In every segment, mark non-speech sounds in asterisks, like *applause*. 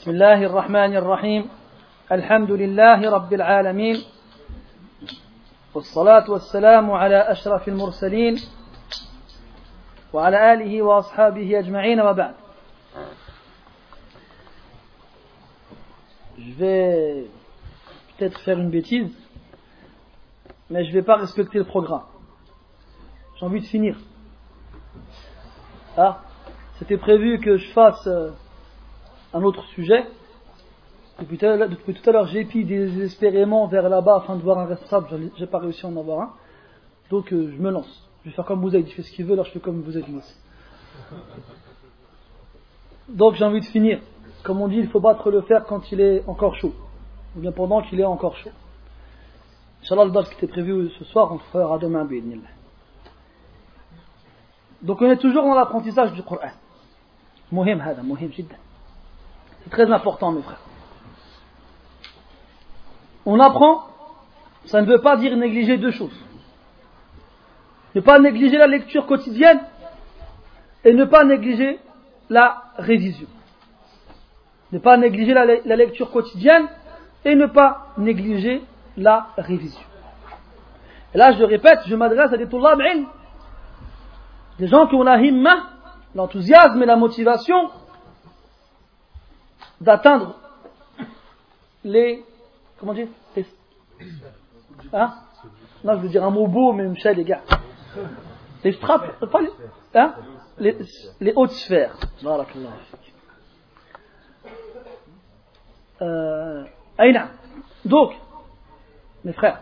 بسم الله الرحمن الرحيم الحمد لله رب العالمين والصلاة والسلام على أشرف المرسلين وعلى آله وأصحابه أجمعين وبعد Je vais peut-être faire une bêtise, mais je ne vais pas respecter le programme. J'ai envie de finir. Ah, c'était prévu que je fasse euh, un autre sujet. Depuis tout à l'heure- j'ai pris désespérément vers là-bas afin de voir un responsable. J'ai pas réussi à en avoir un. Donc euh, je me lance. Je vais faire comme vous avez dit, fait ce qu'il veut, alors je fais comme vous aussi. Donc j'ai envie de finir. Comme on dit, il faut battre le fer quand il est encore chaud. Ou bien pendant qu'il est encore chaud. Inch'Allah, le qui était prévu ce soir, on le fera demain. Donc on est toujours dans l'apprentissage du Coran. Mohim hada, mohim jiddan. C'est très important mes frères. On apprend, ça ne veut pas dire négliger deux choses. Ne pas négliger la lecture quotidienne et ne pas négliger la révision. Ne pas négliger la, la lecture quotidienne et ne pas négliger la révision. Là, je répète, je m'adresse à des ilm, des gens qui ont la himma, l'enthousiasme et la motivation d'atteindre les. Comment dire les, Hein? Non, je veux dire un mot beau, mais Michel, les gars. Les strates, pas les, hein? Les, les hautes sphères. Barakallah. Euh, Aïna. Donc, mes frères,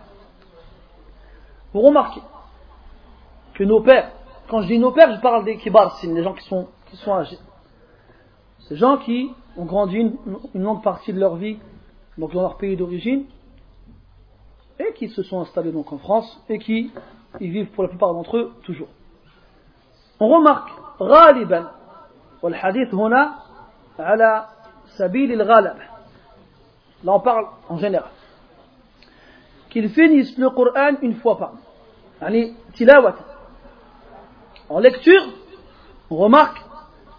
vous remarquez que nos pères, quand je dis nos pères, je parle des kibar sin, des gens qui sont, qui sont âgés. Ces gens qui ont grandi une, une longue partie de leur vie donc dans leur pays d'origine et qui se sont installés donc en France et qui y vivent pour la plupart d'entre eux toujours. On remarque غالبا والحديث هنا على سبيل الغالب là on parle en général qu'ils finissent le Coran une fois par mois يعني تلاوة en lecture on remarque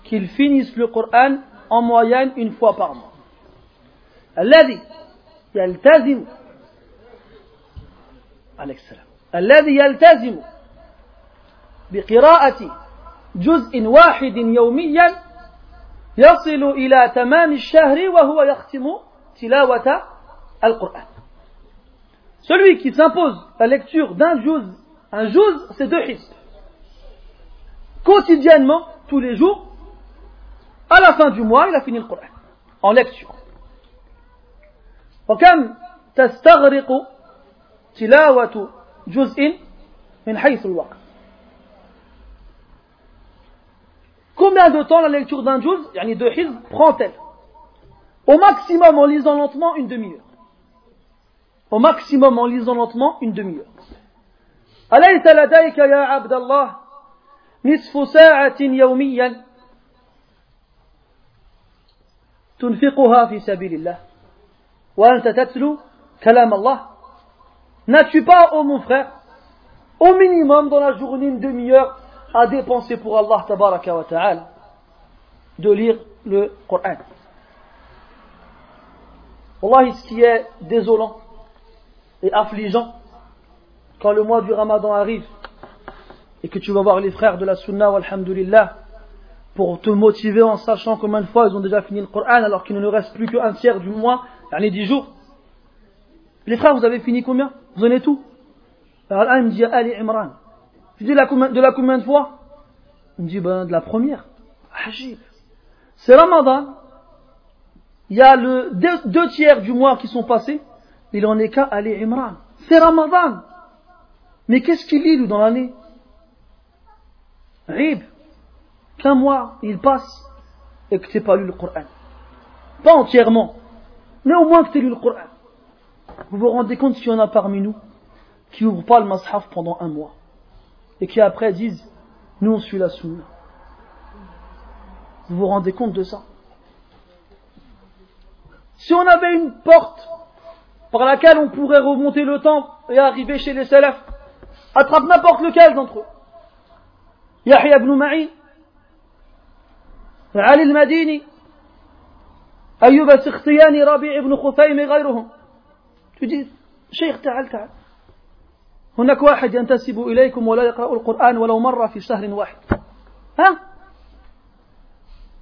qu'ils finissent le Coran en moyenne une fois par mois الذي يلتزم عليك السلام الذي يلتزم بقراءة جزء واحد يوميا يصل إلى تمام الشهر وهو يختم تلاوة القرآن Celui qui s'impose la lecture d'un juz, un juz, c'est deux hizb. Quotidiennement, tous les jours, à la fin du mois, il a fini le Coran, en lecture. وكم تستغرق تلاوة جزء من حيث الوقت Combien de temps la lecture d'un juz, yani de hizb, prend-elle Au maximum en lisant lentement une demi-heure. Au maximum en lisant lentement une demi-heure. أليس لديك يا عبد الله نصف ساعة يوميا تنفقها في سبيل الله وأنت تتلو كلام الله N'as-tu pas, oh mon frère, au minimum dans la journée une demi-heure à dépenser pour Allah tabaraka wa ta'ala de lire le Coran Wallahi, ce qui est désolant et affligeant quand le mois du Ramadan arrive et que tu vas voir les frères de la Sunna, alhamdulillah, pour te motiver en sachant combien de fois ils ont déjà fini le Coran alors qu'il ne nous reste plus qu'un tiers du mois, les dix jours. Les frères, vous avez fini combien? Vous en êtes tout Alors là, il me dit Ali Imran. Je dis de la combien de, fois? Il me dit ben, de la première. C'est Ramadan. Il y a le deux, tiers du mois qui sont passés. Il en est qu'à Ali Imran. C'est Ramadan. Mais qu'est-ce qu'il lit dans l'année? Rib. Qu'un mois, il passe et que tu n'as pas lu le Coran. Pas entièrement, mais au moins que tu aies lu le Coran. Vous vous rendez compte s'il y en a parmi nous qui n'ouvrent pas le Mashaf pendant un mois et qui après disent Nous on suit la Sunna. Vous vous rendez compte de ça? Si on avait une porte par laquelle on pourrait remonter le temps et arriver chez les salafs, attrape n'importe lequel d'entre eux. Yahya ibn Ma'in, Ali al-Madini, أيوب السختياني ربيع بن خثيم غيرهم تجي شيخ تعال تعال هناك واحد ينتسب إليكم ولا يقرأ القرآن ولو مرة في شهر واحد ها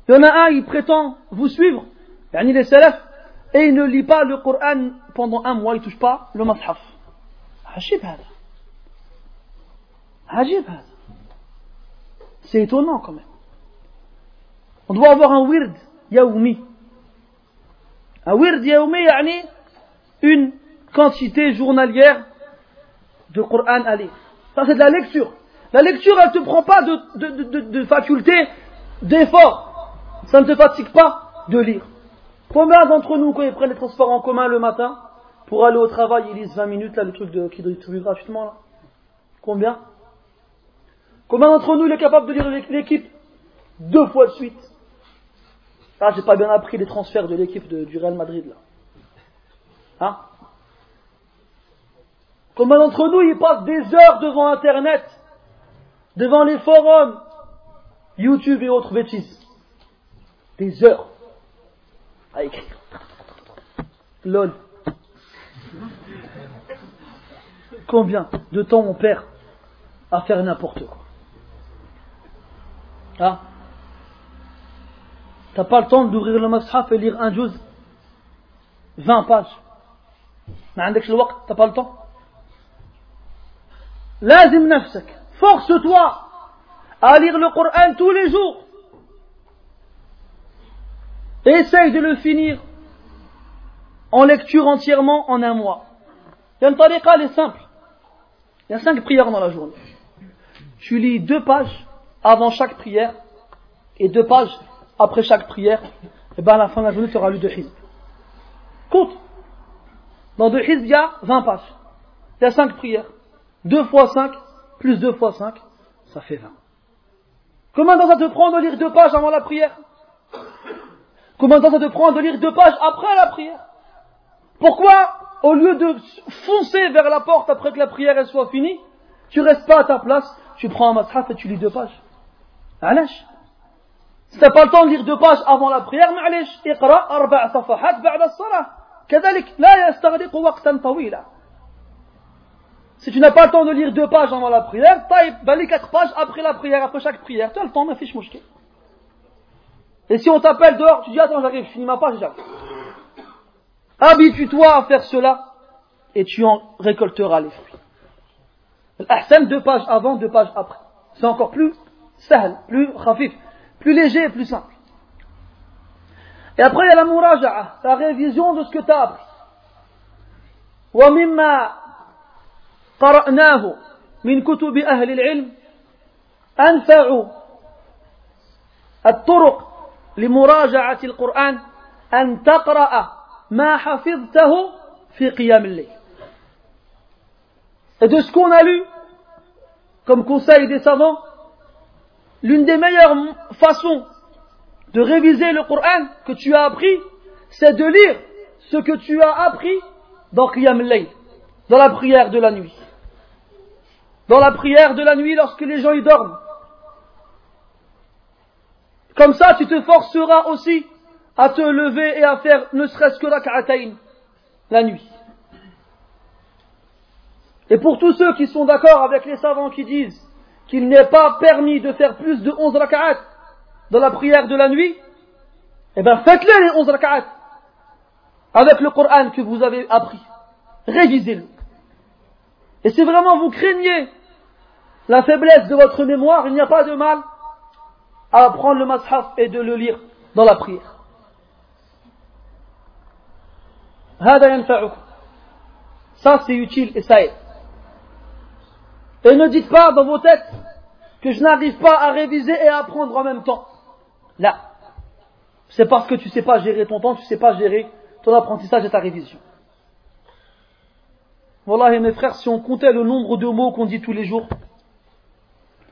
Il y en a un, il prétend vous suivre, yani les salafs, et il ne lit pas le Coran pendant un mois, il ne touche pas le mashaf. عجيب هذا. عجيب هذا. C'est étonnant quand même. On doit avoir un wird yaoumi. Un wird yaoumi, yani une quantité journalière de Coran à lire. Ça c'est de la lecture. La lecture, elle ne te prend pas de, faculté d'effort. Ça ne te fatigue pas de lire. Combien d'entre nous, quand ils prennent les transports en commun le matin, pour aller au travail, ils lisent 20 minutes, là, le truc de, qui distribue gratuitement, là? Combien? Combien d'entre nous, il est capable de lire l'équipe deux fois de suite? Ah, j'ai pas bien appris les transferts de l'équipe du Real Madrid, là. Hein? Combien d'entre nous, ils passent des heures devant Internet, devant les forums, YouTube et autres bêtises Des heures à écrire. LOL. Combien de temps on perd à faire n'importe quoi? Ah T'as pas le temps d'ouvrir le mashaf et lire un juz 20 pages. T'as pas le temps لازم نفسك force-toi à lire le Coran tous les jours essaye de le finir en lecture entièrement en un mois il y a une tariqa elle est simple il y a cinq prières dans la journée tu lis deux pages avant chaque prière et deux pages après chaque prière et bien à la fin de la journée tu auras lu deux hizb compte. Dans deux hizb il y a 20 pages. Il y a cinq prières. 2 fois 5, plus 2 fois 5, ça fait 20. Combien de temps ça te prend de lire deux pages avant la prière? Combien de temps ça te prend de lire deux pages après la prière? Pourquoi, au lieu de foncer vers la porte après que la prière soit finie, tu restes pas à ta place, tu prends un mashaf et tu lis deux pages? Alash Si t'as pas le temps de lire deux pages avant la prière, معلش اقرأ أربع صفحات بعد الصلاة كذلك لا يستغرق وقتا طويلا si tu n'as pas le temps de lire deux pages avant la prière, taille, ben les quatre pages après la prière, après chaque prière. Tu as le temps, ma fiche mouchki. Et si on t'appelle dehors, tu dis attends, j'arrive, je finis ma page, j'arrive. Habitue-toi à faire cela et tu en récolteras les fruits. L'ahsan, deux pages avant, deux pages après. C'est encore plus sahl, plus khafif, plus léger et plus simple. Et après, il y a la muraja'a, la révision de ce que tu as appris. قرأناه من كتب أهل العلم أنفع الطرق لمراجعة القرآن أن تقرأ ما حفظته في قيام الليل Et de ce qu'on a lu, comme conseil des savants, l'une des meilleures façons de réviser le Coran que tu as appris, c'est de lire ce que tu as appris dans Qiyam al dans la prière de la nuit dans la prière de la nuit lorsque les gens y dorment. Comme ça, tu te forceras aussi à te lever et à faire ne serait-ce que rak'atayn la nuit. Et pour tous ceux qui sont d'accord avec les savants qui disent qu'il n'est pas permis de faire plus de 11 rak'at dans la prière de la nuit, eh bien faites-les les 11 rak'at avec le Coran que vous avez appris. Révisez-le. Et si vraiment vous craignez la faiblesse de votre mémoire, il n'y a pas de mal à prendre le mashaf et de le lire dans la prière. Ça c'est utile et ça est. Et ne dites pas dans vos têtes que je n'arrive pas à réviser et à apprendre en même temps. Là. C'est parce que tu ne sais pas gérer ton temps, tu ne sais pas gérer ton apprentissage et ta révision. Voilà, mes frères, si on comptait le nombre de mots qu'on dit tous les jours,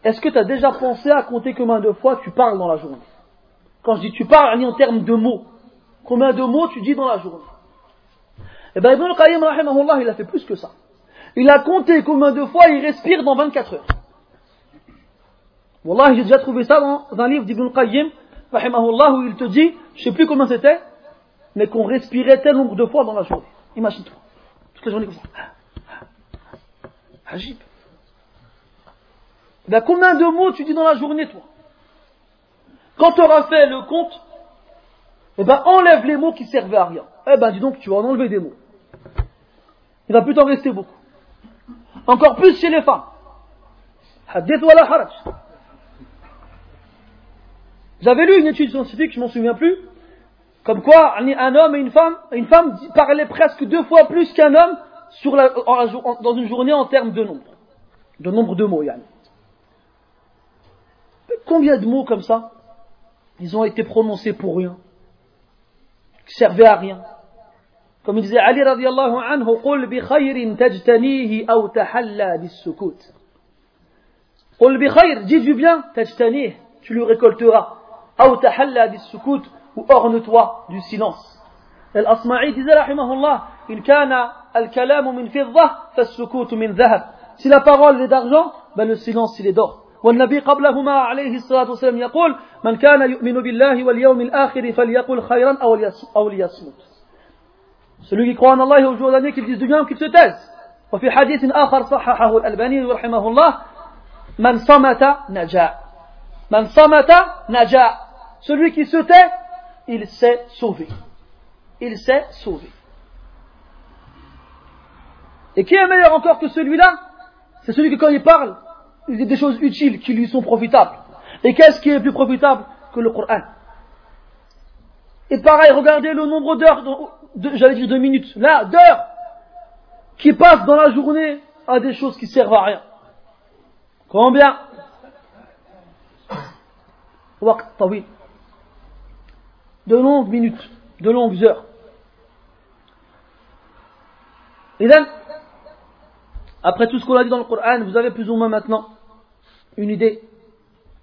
est-ce que tu as déjà pensé à compter combien de fois tu parles dans la journée? Quand je dis tu parles, en termes de mots. Combien de mots tu dis dans la journée? Eh bien, Ibn al-Qayyim, il a fait plus que ça. Il a compté combien de fois il respire dans 24 heures. Wallah, j'ai déjà trouvé ça dans un livre d'Ibn al-Qayyim, où il te dit, je sais plus combien c'était, mais qu'on respirait tel nombre de fois dans la journée. Imagine-toi. Toute la journée comme ça. Agib. Ben, combien de mots tu dis dans la journée, toi? Quand tu auras fait le compte, eh ben, enlève les mots qui servaient à rien. Eh ben, dis donc, tu vas en enlever des mots. Il va plus t'en rester beaucoup. Encore plus chez les femmes. J'avais lu une étude scientifique, je m'en souviens plus, comme quoi un homme et une femme, une femme parlaient presque deux fois plus qu'un homme dans une journée en termes de nombre. De nombre de mots, Yann. Combien de mots comme ça Ils ont été prononcés pour rien. Qui servaient à rien? Comme il disait Ali radiallahu anhu, قل بخير تجتنيه أو تحلى بالسكوت. قل بخير, dis du bien, تجتنيه, tu lui récolteras. أو تحلى بالسكوت, ou orne-toi du silence. الأصمعي disait رحمه الله, إن كان الكلام من فضة فالسكوت من ذهب. Si la parole est d'argent, ben le silence il est d'or. والنبي قبلهما عليه الصلاة والسلام يقول من كان يؤمن بالله واليوم الآخر فليقل خيرا أو ليصمت Celui qui croit en Allah et au jour dernier, qu'il dise du bien ou qu'il se taise. وفي حديث آخر صححه الألباني رحمه الله من صمت نجا من صمت نجا Celui qui se tait, il s'est sauvé. Il s'est sauvé. Et qui est meilleur encore que celui-là C'est celui qui quand il parle, il dit des choses utiles qui lui sont profitables. Et qu'est-ce qui est plus profitable que le Coran Et pareil, regardez le nombre d'heures j'allais dire deux minutes, là, d'heures, qui passent dans la journée à des choses qui servent à rien. Combien De longues minutes, de longues heures. Et then, après tout ce qu'on a dit dans le Coran, vous avez plus ou moins maintenant une idée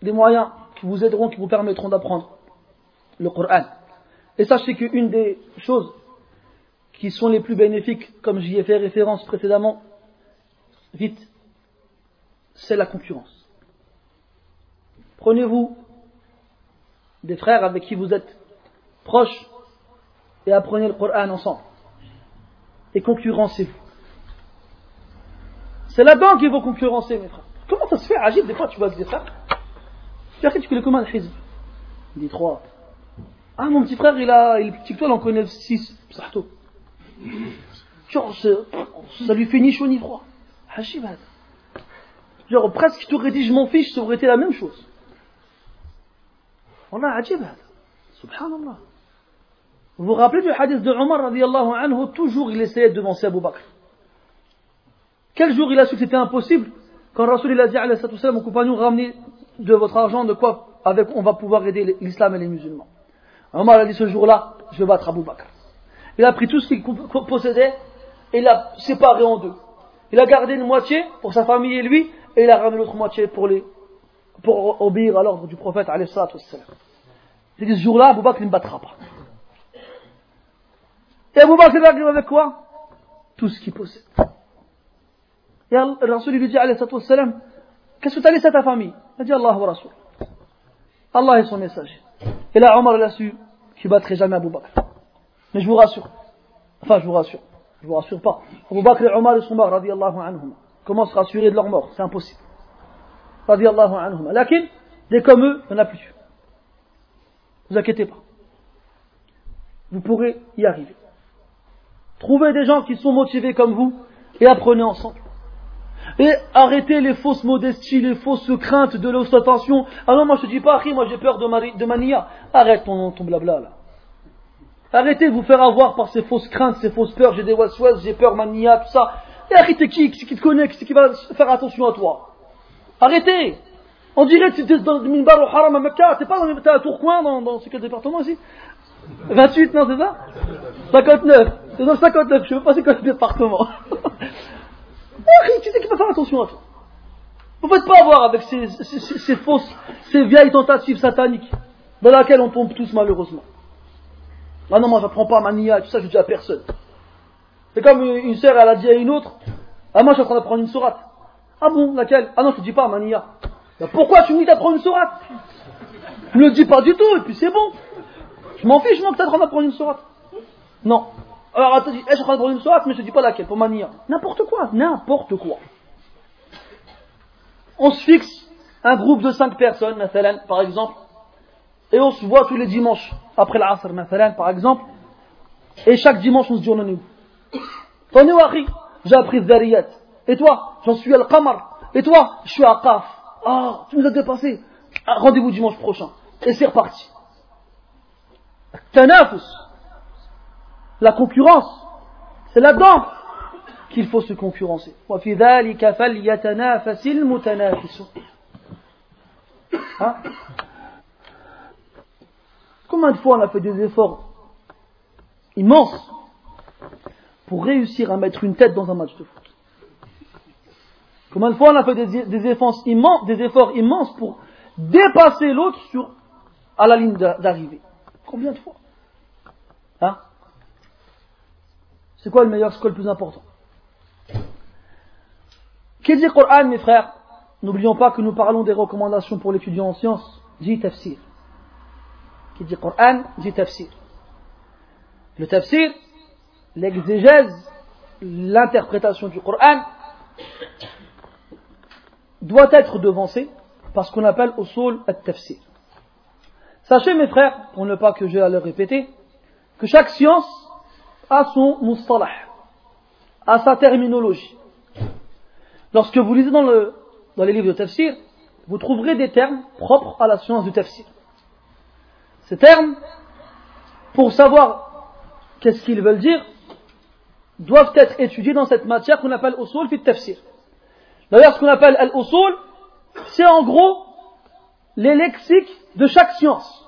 des moyens qui vous aideront, qui vous permettront d'apprendre le Coran. Et sachez qu'une des choses qui sont les plus bénéfiques, comme j'y ai fait référence précédemment, vite, c'est la concurrence. Prenez-vous des frères avec qui vous êtes proches et apprenez le Coran ensemble. Et concurrencez-vous. C'est là-dedans qu'il faut concurrencer, mes frères. Comment ça se fait Agib, des fois tu vois des frères Tu connais comment le Il dit trois. Ah, mon petit frère, il a, il toi, il en connaît six. Genre, ça lui fait ni chaud ni froid. Genre, presque, tu t'aurais dit je m'en fiche, ça aurait été la même chose. Wallah, ajib Subhanallah. Vous vous rappelez du hadith de Omar radiallahu anhu, toujours il essayait de devancer Abu Bakr. Quel jour il a su que c'était impossible Quand Rasul a dit à aux compagnons, ramenez de votre argent, de quoi on va pouvoir aider l'islam et les musulmans. Omar a dit ce jour-là, je vais battre Abu Bakr. Il a pris tout ce qu'il possédait et l'a séparé en deux. Il a gardé une moitié pour sa famille et lui, et il a ramené l'autre moitié pour, obéir à l'ordre du prophète. C'est que ce jour-là, Abu Bakr ne battra pas. Et Abu Bakr arrive avec quoi? Tout ce qu'il possède. Et le Rasul lui dit, qu'est-ce que tu as laissé à ta famille? Il a dit Allah wa Rasul. Allah est son messager. Et là, Omar l'a su qu'il ne battrait jamais Abu Bakr. Mais je vous rassure. Enfin, je vous rassure. Je vous rassure pas. Abu Bakr et Omar sont morts, radiallahu anhum. Comment se rassurer de leur mort? C'est impossible. Radiallahu anhum. Lakin, des comme eux, il n'y en a plus. Ne vous inquiétez pas. Vous pourrez y arriver. Trouvez des gens qui sont motivés comme vous et apprenez ensemble. Et arrêtez les fausses modesties, les fausses craintes de l'ostentation. Ah non, moi je te dis pas, moi j'ai peur de, de mania. Arrête ton, ton blabla là. Arrêtez de vous faire avoir par ces fausses craintes, ces fausses peurs. J'ai des waswas, j'ai peur, mania, tout ça. Et arrêtez qui Qui te connaît Qui, qui va faire attention à toi? Arrêtez On dirait que tu es dans le minbar au haram à Mecca. T'es pas dans, à Tourcoing, dans, dans ce quel département ici? 28, non, c'est ça? 59. C'est dans 59, je veux pas c'est quoi le département. qui c'est qui va faire attention à toi Vous ne faites pas avoir avec ces fausses, ces vieilles tentatives sataniques dans lesquelles on tombe tous malheureusement. Ah non, moi j'apprends pas mania tout ça, je dis à personne. C'est comme une sœur, elle a dit à une autre, ah moi je suis en train d'apprendre une sourate. Ah bon, laquelle? Ah non, je te dis pas mania. Bah, pourquoi tu me dis d'apprendre une sourate? Ne le dis pas du tout, et puis c'est bon. Je m'en fiche, moi, que t'es en train d'apprendre une sourate. Non. Alors, attends, je suis en train de une soirée, mais je ne dis pas laquelle, pour manier. N'importe quoi, n'importe quoi. On se fixe un groupe de 5 personnes, par exemple, et on se voit tous les dimanches, après l'Asr, par exemple, et chaque dimanche on se dit on en est où où, J'ai appris Zariyat. Et toi? J'en suis Al-Qamar. Et toi? Je suis à Qaf. Ah, tu nous as dépassé. Ah, rendez-vous dimanche prochain. Et c'est reparti. Tanafus. La concurrence. C'est là-dedans qu'il faut se concurrencer. Hein? Combien de fois on a fait des efforts immenses pour réussir à mettre une tête dans un match de foot Combien de fois on a fait des, efforts, immenses, des efforts immenses pour dépasser l'autre à la ligne d'arrivée Combien de fois hein C'est quoi le meilleur, c'est quoi le plus important Qui dit Coran, mes frères? N'oublions pas que nous parlons des recommandations pour l'étudiant en sciences. Dit tafsir. Qui dit Coran, dit tafsir. Le tafsir, l'exégèse, l'interprétation du Coran, doit être devancé par ce qu'on appelle au sol at-tafsir. Sachez mes frères, pour ne pas que j'ai à le répéter, que chaque science a son mustalah, a sa terminologie. Lorsque vous lisez dans, dans les livres de tafsir, vous trouverez des termes propres à la science du tafsir. Ces termes, pour savoir qu'est-ce qu'ils veulent dire, doivent être étudiés dans cette matière qu'on appelle usul fit tafsir. D'ailleurs, ce qu'on appelle al-usul, c'est en gros les lexiques de chaque science.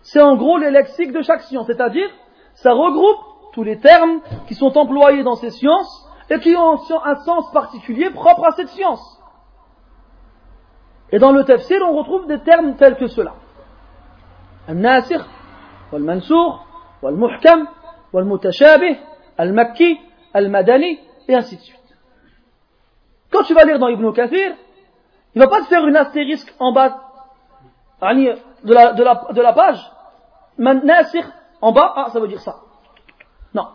C'est en gros les lexiques de chaque science, c'est-à-dire, ça regroupe tous les termes qui sont employés dans ces sciences et qui ont un sens particulier propre à cette science. Et dans le tafsir, on retrouve des termes tels que cela. الناسخ والمنسوخ والمحكم والمتشابه المكي المدني et ainsi de suite. Quand tu vas lire dans Ibn Kathir, il ne va pas te faire une astérisque en bas de la, de la, de la page. Nasir en bas, ah, ça veut dire ça. Non.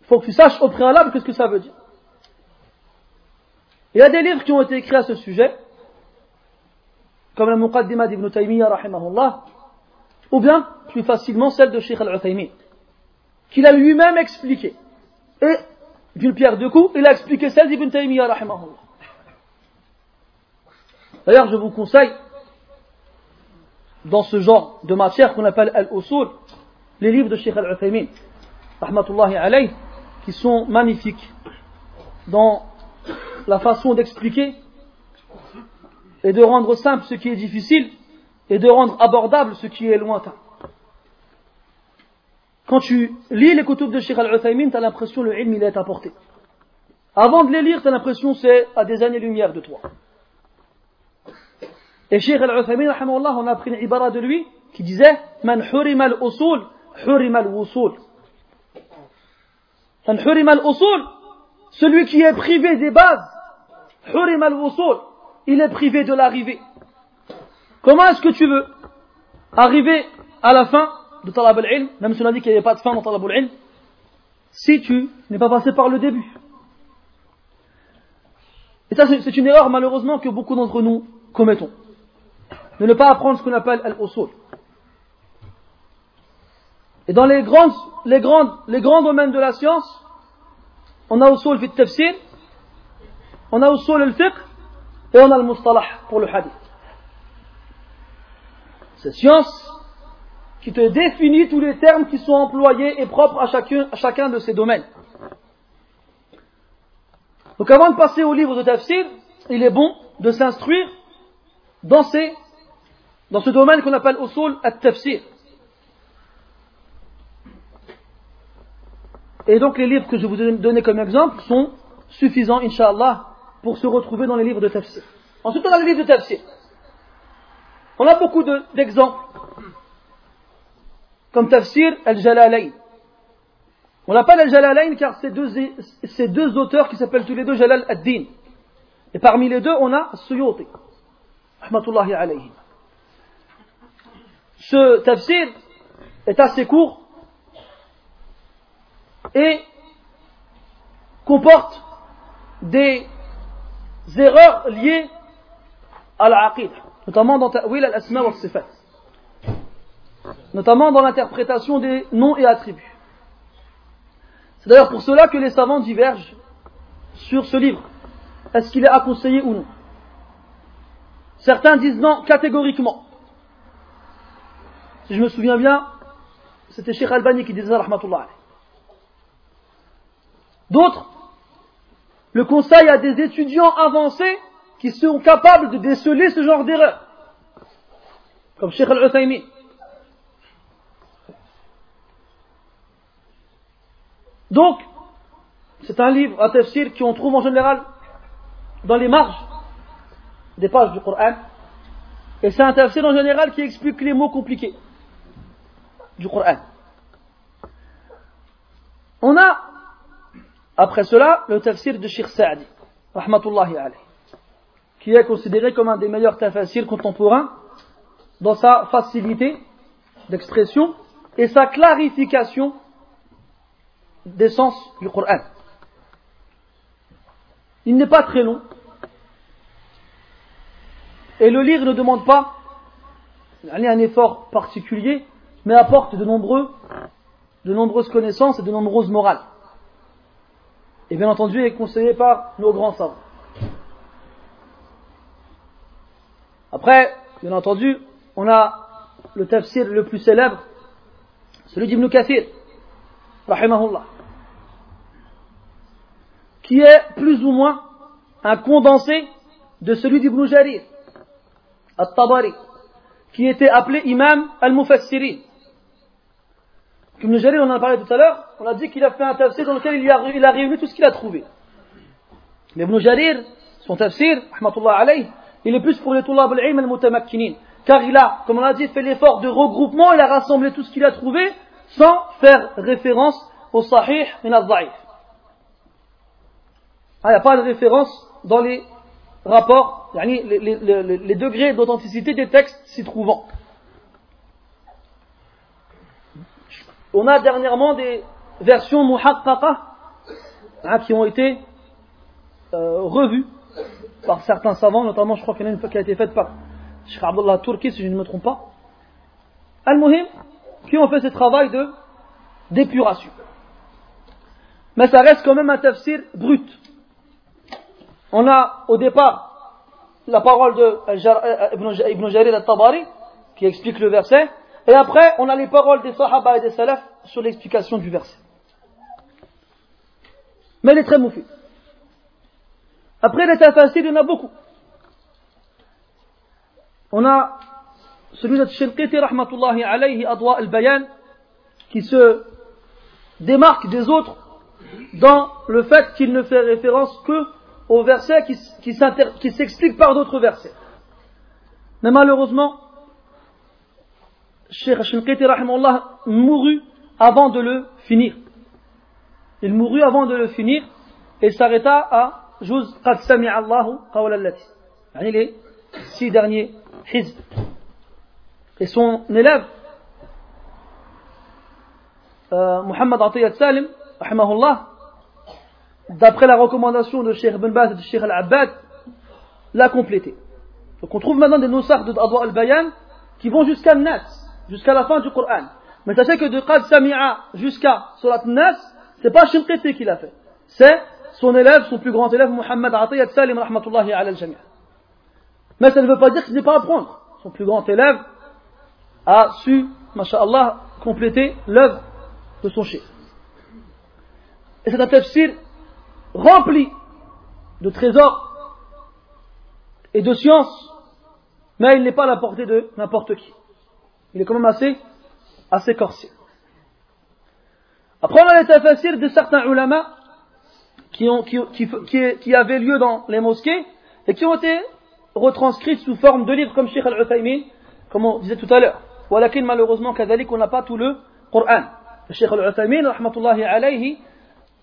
Il faut que tu saches au préalable qu'est-ce que ça veut dire. Il y a des livres qui ont été écrits à ce sujet, comme la Muqaddimah d'Ibn Taymiyyah, rahimahullah, ou bien, plus facilement, celle de Sheikh al-Uthaymin, qu'il a lui-même expliqué. Et d'une pierre deux coups, il a expliqué celle d'Ibn Taymiyyah, rahimahullah. D'ailleurs, je vous conseille, dans ce genre de matière qu'on appelle Al-Usul, les livres de Sheikh Al-Uthaymin, rahmatullahi alayh, qui sont magnifiques dans la façon d'expliquer et de rendre simple ce qui est difficile et de rendre abordable ce qui est lointain. Quand tu lis les kutub de Sheikh Al-Uthaymin, tu as l'impression que le ilm il est apporté. Avant de les lire, tu as l'impression que c'est à des années-lumière de toi. Et Sheikh Al-Uthaymin, on a appris une ibara de lui qui disait Man hurim al-usul, hurim al-wusul. Man hurim al-usul, celui qui est privé des bases, hurim al-wusul, il est privé de l'arrivée. Comment est-ce que tu veux arriver à la fin de talab al-ilm, même si on a dit qu'il n'y avait pas de fin dans talab al-ilm, si tu n'es pas passé par le début? Et ça, c'est une erreur malheureusement que beaucoup d'entre nous commettons. De ne pas apprendre ce qu'on appelle al-usul. Et dans les grands, domaines de la science, on a usul fit tafsir, on a usul al-fiqh, et on a le mustalah pour le hadith. Ces sciences qui te définit tous les termes qui sont employés et propres à chacun, à chacun de ces domaines. Donc avant de passer au livre de tafsir, il est bon de s'instruire dans, ces, dans ce domaine qu'on appelle usul at-tafsir. Et donc les livres que je vous ai donnés comme exemple sont suffisants, inshallah, pour se retrouver dans les livres de tafsir. Ensuite, on a les livres de tafsir. On a beaucoup d'exemples comme tafsir al-Jalalayn. On l'appelle al-Jalalayn car c'est deux, deux auteurs qui s'appellent tous les deux Jalal ad-Din. Et parmi les deux, on a Suyuti. Rahmatullahi alayhi. Ce tafsir, est assez court et comporte des erreurs liées à l'aqid, notamment dans Ta'wil al-Asma wa sifat notamment dans l'interprétation des noms et attributs. C'est d'ailleurs pour cela que les savants divergent sur ce livre. Est-ce qu'il est à conseiller ou non? Certains disent non catégoriquement. Si je me souviens bien, c'était Sheikh Albani qui disait ça. D'autres le conseillent à des étudiants avancés qui sont capables de déceler ce genre d'erreur. Comme Sheikh Al-Uthaymin. Donc, c'est un livre, un tafsir qu'on trouve en général dans les marges des pages du Coran. Et c'est un tafsir en général qui explique les mots compliqués du Coran. On a, après cela, le tafsir de Sheikh Sa'di, rahmatullahi qui est considéré comme un des meilleurs tafsirs contemporains dans sa facilité d'expression et sa clarification des sens du Coran. Il n'est pas très long. Et le lire ne demande pas un effort particulier, mais apporte de nombreuses connaissances et de nombreuses morales. Et bien entendu, est conseillé par nos grands savants. Après, bien entendu, on a le tafsir le plus célèbre, celui d'Ibn Kathir, qui est plus ou moins un condensé de celui d'Ibn Jarir, al-Tabari, qui était appelé Imam al-Mufassirin. Ibn on en a parlé tout à l'heure, on a dit qu'il a fait un tafsir dans lequel il a, a réuni tout ce qu'il a trouvé. Mais Ibn Jarir, son tafsir, alayh, il est plus pour les tulab al-ilm al-mutamakkinin. Car il a, comme on l'a dit, fait l'effort de regroupement, il a rassemblé tout ce qu'il a trouvé sans faire référence au sahih et al-da'if. Ah, il n'y a pas de référence dans les rapports, les, degrés d'authenticité des textes s'y trouvant. On a dernièrement des versions muhaqqaqa hein, qui ont été euh, revues par certains savants, notamment je crois qu'il y en a une qui a été faite par Sheikh Abdullah si je ne me trompe pas. Al-Muhim, qui ont fait ce travail de d'épuration. Mais ça reste quand même un tafsir brut on a au départ la parole de euh, Ibn Jarir al-Tabari qui explique le verset, et après on a les paroles des Sahaba et des Salaf sur l'explication du verset. Mais il est très moufid. Après les tafasir, il y en a beaucoup. On a celui de Shilqiti rahmatullahi alayhi adwa al-bayan qui se démarque des autres dans le fait qu'il ne fait référence que au verset qui, qui s'explique par d'autres versets. Mais malheureusement, Cheikh Shinkiti mourut avant de le finir. Il mourut avant de le finir et s'arrêta à Juz Qad Sami'a Allahu Qawla Allati. Les six derniers hizb. Et son élève, euh, Muhammad Atiyat Salim, rahimahullah, d'après la recommandation de Sheikh Ben Baz et de Sheikh Al-Abbad, l'a complété. Donc on trouve maintenant des nosars de Adwa al-Bayan qui vont jusqu'à Nas, jusqu'à la fin du Coran. Mais sachez que de Qad Sami'a jusqu'à Surat Nas, c'est pas Shinqiti qui l'a fait. C'est son élève, son plus grand élève, Muhammad Atiyat Salim, rahmatullahi al-Jami'. Mais ça ne veut pas dire qu'il n'est pas à apprendre. Son plus grand élève a su, masha'Allah, compléter l'œuvre de son chef. Et c'est un tafsir rempli de trésors et de sciences, mais il n'est pas à la portée de n'importe qui. Il est quand même assez, assez corsé. Après, on a les tafassirs de certains ulama qui, avaient lieu dans les mosquées et qui ont été retranscrits sous forme de livres comme Sheikh al-Uthaymin, comme on disait tout à l'heure. Walakin, malheureusement, on n'a pas tout le Coran. Sheikh al-Uthaymin, rahmatullahi alayhi,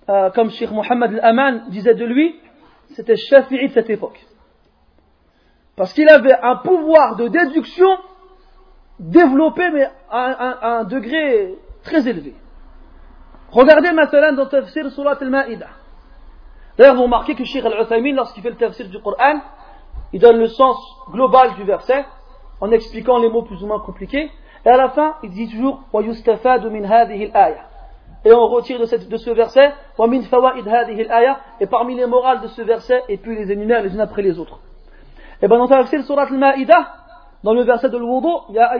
euh, comme Sheikh Mohammed al-Aman disait de lui, c'était Shafi'i de cette époque. Parce qu'il avait un pouvoir de déduction développé, mais à un, degré très élevé. Regardez maintenant dans le tafsir surat al-Ma'ida. D'ailleurs, vous remarquez que Sheikh al-Uthaymin, lorsqu'il fait le tafsir du Coran, il donne le sens global du verset, en expliquant les mots plus ou moins compliqués, et à la fin, il dit toujours وَيُسْتَفَادُ مِنْ هَذِهِ الْآيَةِ Et on retire de, cette, de ce verset وَمِنْ فَوَائِدْ هَذِهِ الْآيَةِ Et parmi les morales de ce verset, et puis les énumère les unes après les autres. Et bien dans tafsir surat al-Ma'ida, dans le verset de l'Wudu, Ya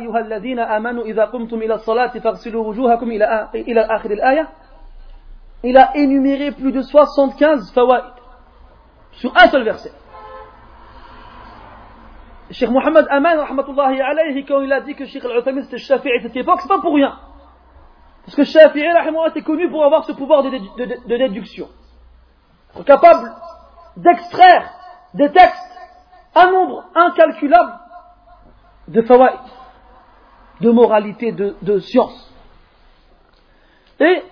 amanu idha ila salati faghsilu wujuhakum ila, ila akhir al-aya. Il a énuméré plus de 75 fawaid sur un seul verset. Cheikh Mohamed Aman, alayhi, quand il a dit que Cheikh Al-Uthaymin c'était Shafi'i à cette époque, c'est pas pour rien. Parce que Shafi'i, était connu pour avoir ce pouvoir de, de déduction. Capable d'extraire des textes un nombre incalculable de fawaïd, de moralité, de, science. Et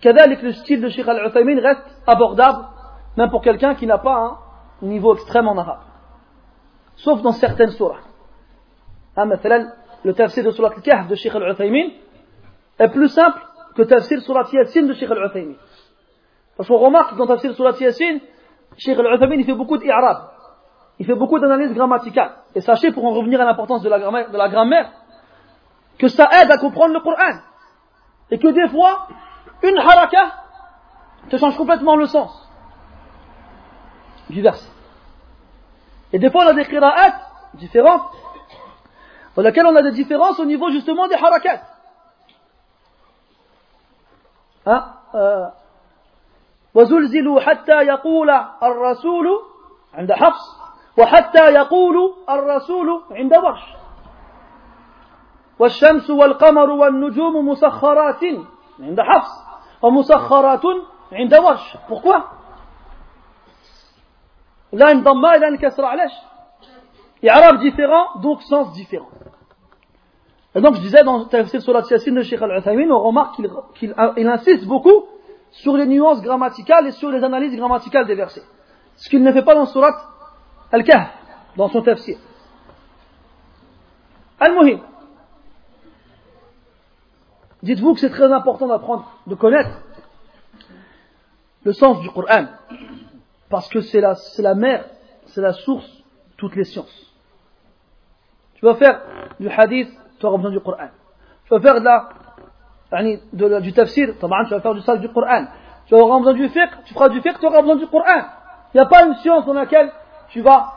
qu'avec le style de Sheikh al-Uthaymin reste abordable, même pour quelqu'un qui n'a pas un niveau extrême en arabe. Sauf dans certaines surahs. Ah, le tafsir de surat al-Kahf de Sheikh al-Uthaymin est plus simple que tafsir surat Yassin de Sheikh al-Uthaymin. Parce qu'on remarque que dans tafsir surat Yassin, Sheikh al-Uthaymin fait beaucoup d'irab il fait beaucoup d'analyses grammaticales. Et sachez, pour en revenir à l'importance de la grammaire, de la grammaire, que ça aide à comprendre le Coran. Et que des fois, une haraka te change complètement le sens du verset. Et des fois, on a des qira'at différentes, dans lesquelles on a des différences au niveau justement des harakat. Hein? وزلزلوا حتى يقول الرسول عند حفص وحتى يقول الرسول عند ورش والشمس والقمر والنجوم مسخرات عند حفص ومسخرات عند ورش pourquoi là une ضمة là une كسرة علاش إعراب différent donc sens différent et donc je disais dans Tafsir sur la de Sheikh Al-Uthaymin on remarque qu'il qu il insiste beaucoup sur les nuances grammaticales et sur les analyses grammaticales des versets ce qu'il ne fait pas dans Surat Al-Kahf, dans son tafsir. Al-Muhim. Dites-vous que c'est très important d'apprendre, de connaître le sens du Coran. Parce que c'est la, c'est la mère, c'est la source de toutes les sciences. Tu vas faire du hadith, tu auras besoin du Coran. Tu vas faire du tafsir, tu vas faire du sens du Coran. Tu auras besoin du fiqh, tu feras du fiqh, tu auras besoin du Coran. Il n'y a pas une science dans laquelle tu vas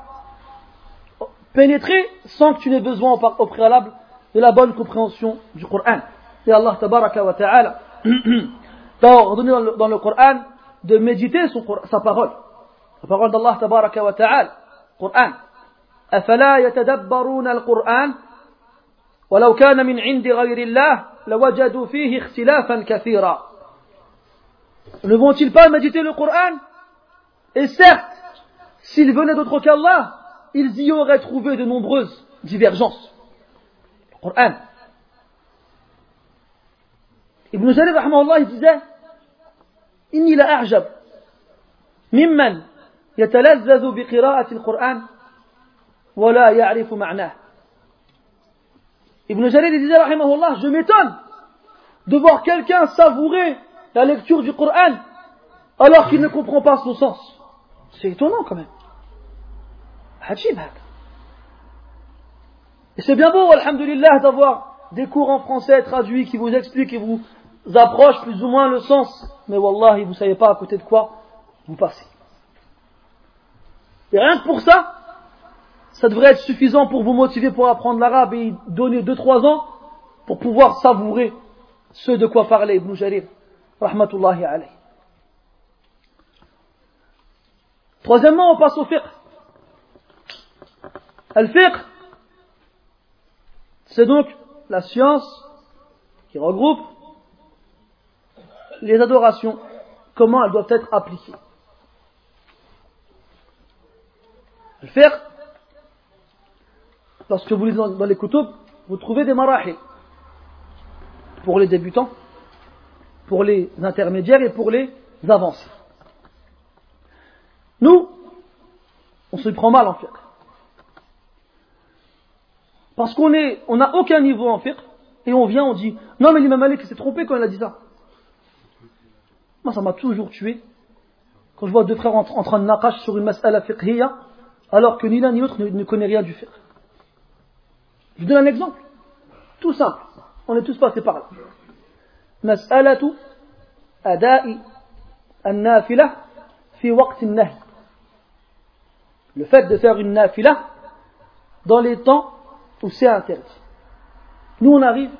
pénétrer sans que tu n'aies besoin au préalable de la bonne compréhension du Coran. Et Allah tabaraka wa ta'ala *clears throat* t'a ordonné dans le, Coran de méditer sa parole. La parole d'Allah tabaraka wa ta'ala, Coran. أفلا يتدبرون القرآن ولو كان من عند غير الله لوجدوا فيه اختلافا كثيرا Ne vont-ils pas méditer le Coran Et certes, S'ils venaient d'autre qu'Allah, ils y auraient trouvé de nombreuses divergences. Le Coran. Ibn Jarir, rahmahullah, il disait إني لأعجب ممن يتلذذ بقراءة القرآن ولا يعرف معناه Ibn Jarir il disait rahimahullah, je m'étonne de voir quelqu'un savourer la lecture du Coran alors qu'il ne comprend pas son sens. C'est étonnant quand même. Et c'est bien beau, alhamdulillah, d'avoir des cours en français traduits qui vous expliquent et vous approchent plus ou moins le sens. Mais wallahi, vous ne savez pas à côté de quoi vous passez. Et rien que pour ça, ça devrait être suffisant pour vous motiver pour apprendre l'arabe et donner 2-3 ans pour pouvoir savourer ce de quoi parlait Ibn Jarir. Rahmatullahi alayhi. Troisièmement, on passe au fiqh. Al-fiqh, c'est donc la science qui regroupe les adorations, comment elles doivent être appliquées. Al-fiqh, lorsque vous lisez dans les kutub, vous trouvez des marahil pour les débutants, pour les intermédiaires et pour les avancés. Nous, on se prend mal en fiqh. Parce qu'on est, n'a aucun niveau en fiqh, et on vient, on dit, non mais l'imam Malik s'est trompé quand il a dit ça. Moi, ça m'a toujours tué. Quand je vois deux frères en, train de naqash sur une mas'ala fiqhiyya, alors que ni l'un ni l'autre ne, connaît rien du fiqh. Je vous donne un exemple. Tout simple. On est tous passés par là. Mas'alatu ada'i an-nafila fi waqt Le fait de faire une nafila dans les temps où c'est interdit. Nous, on arrive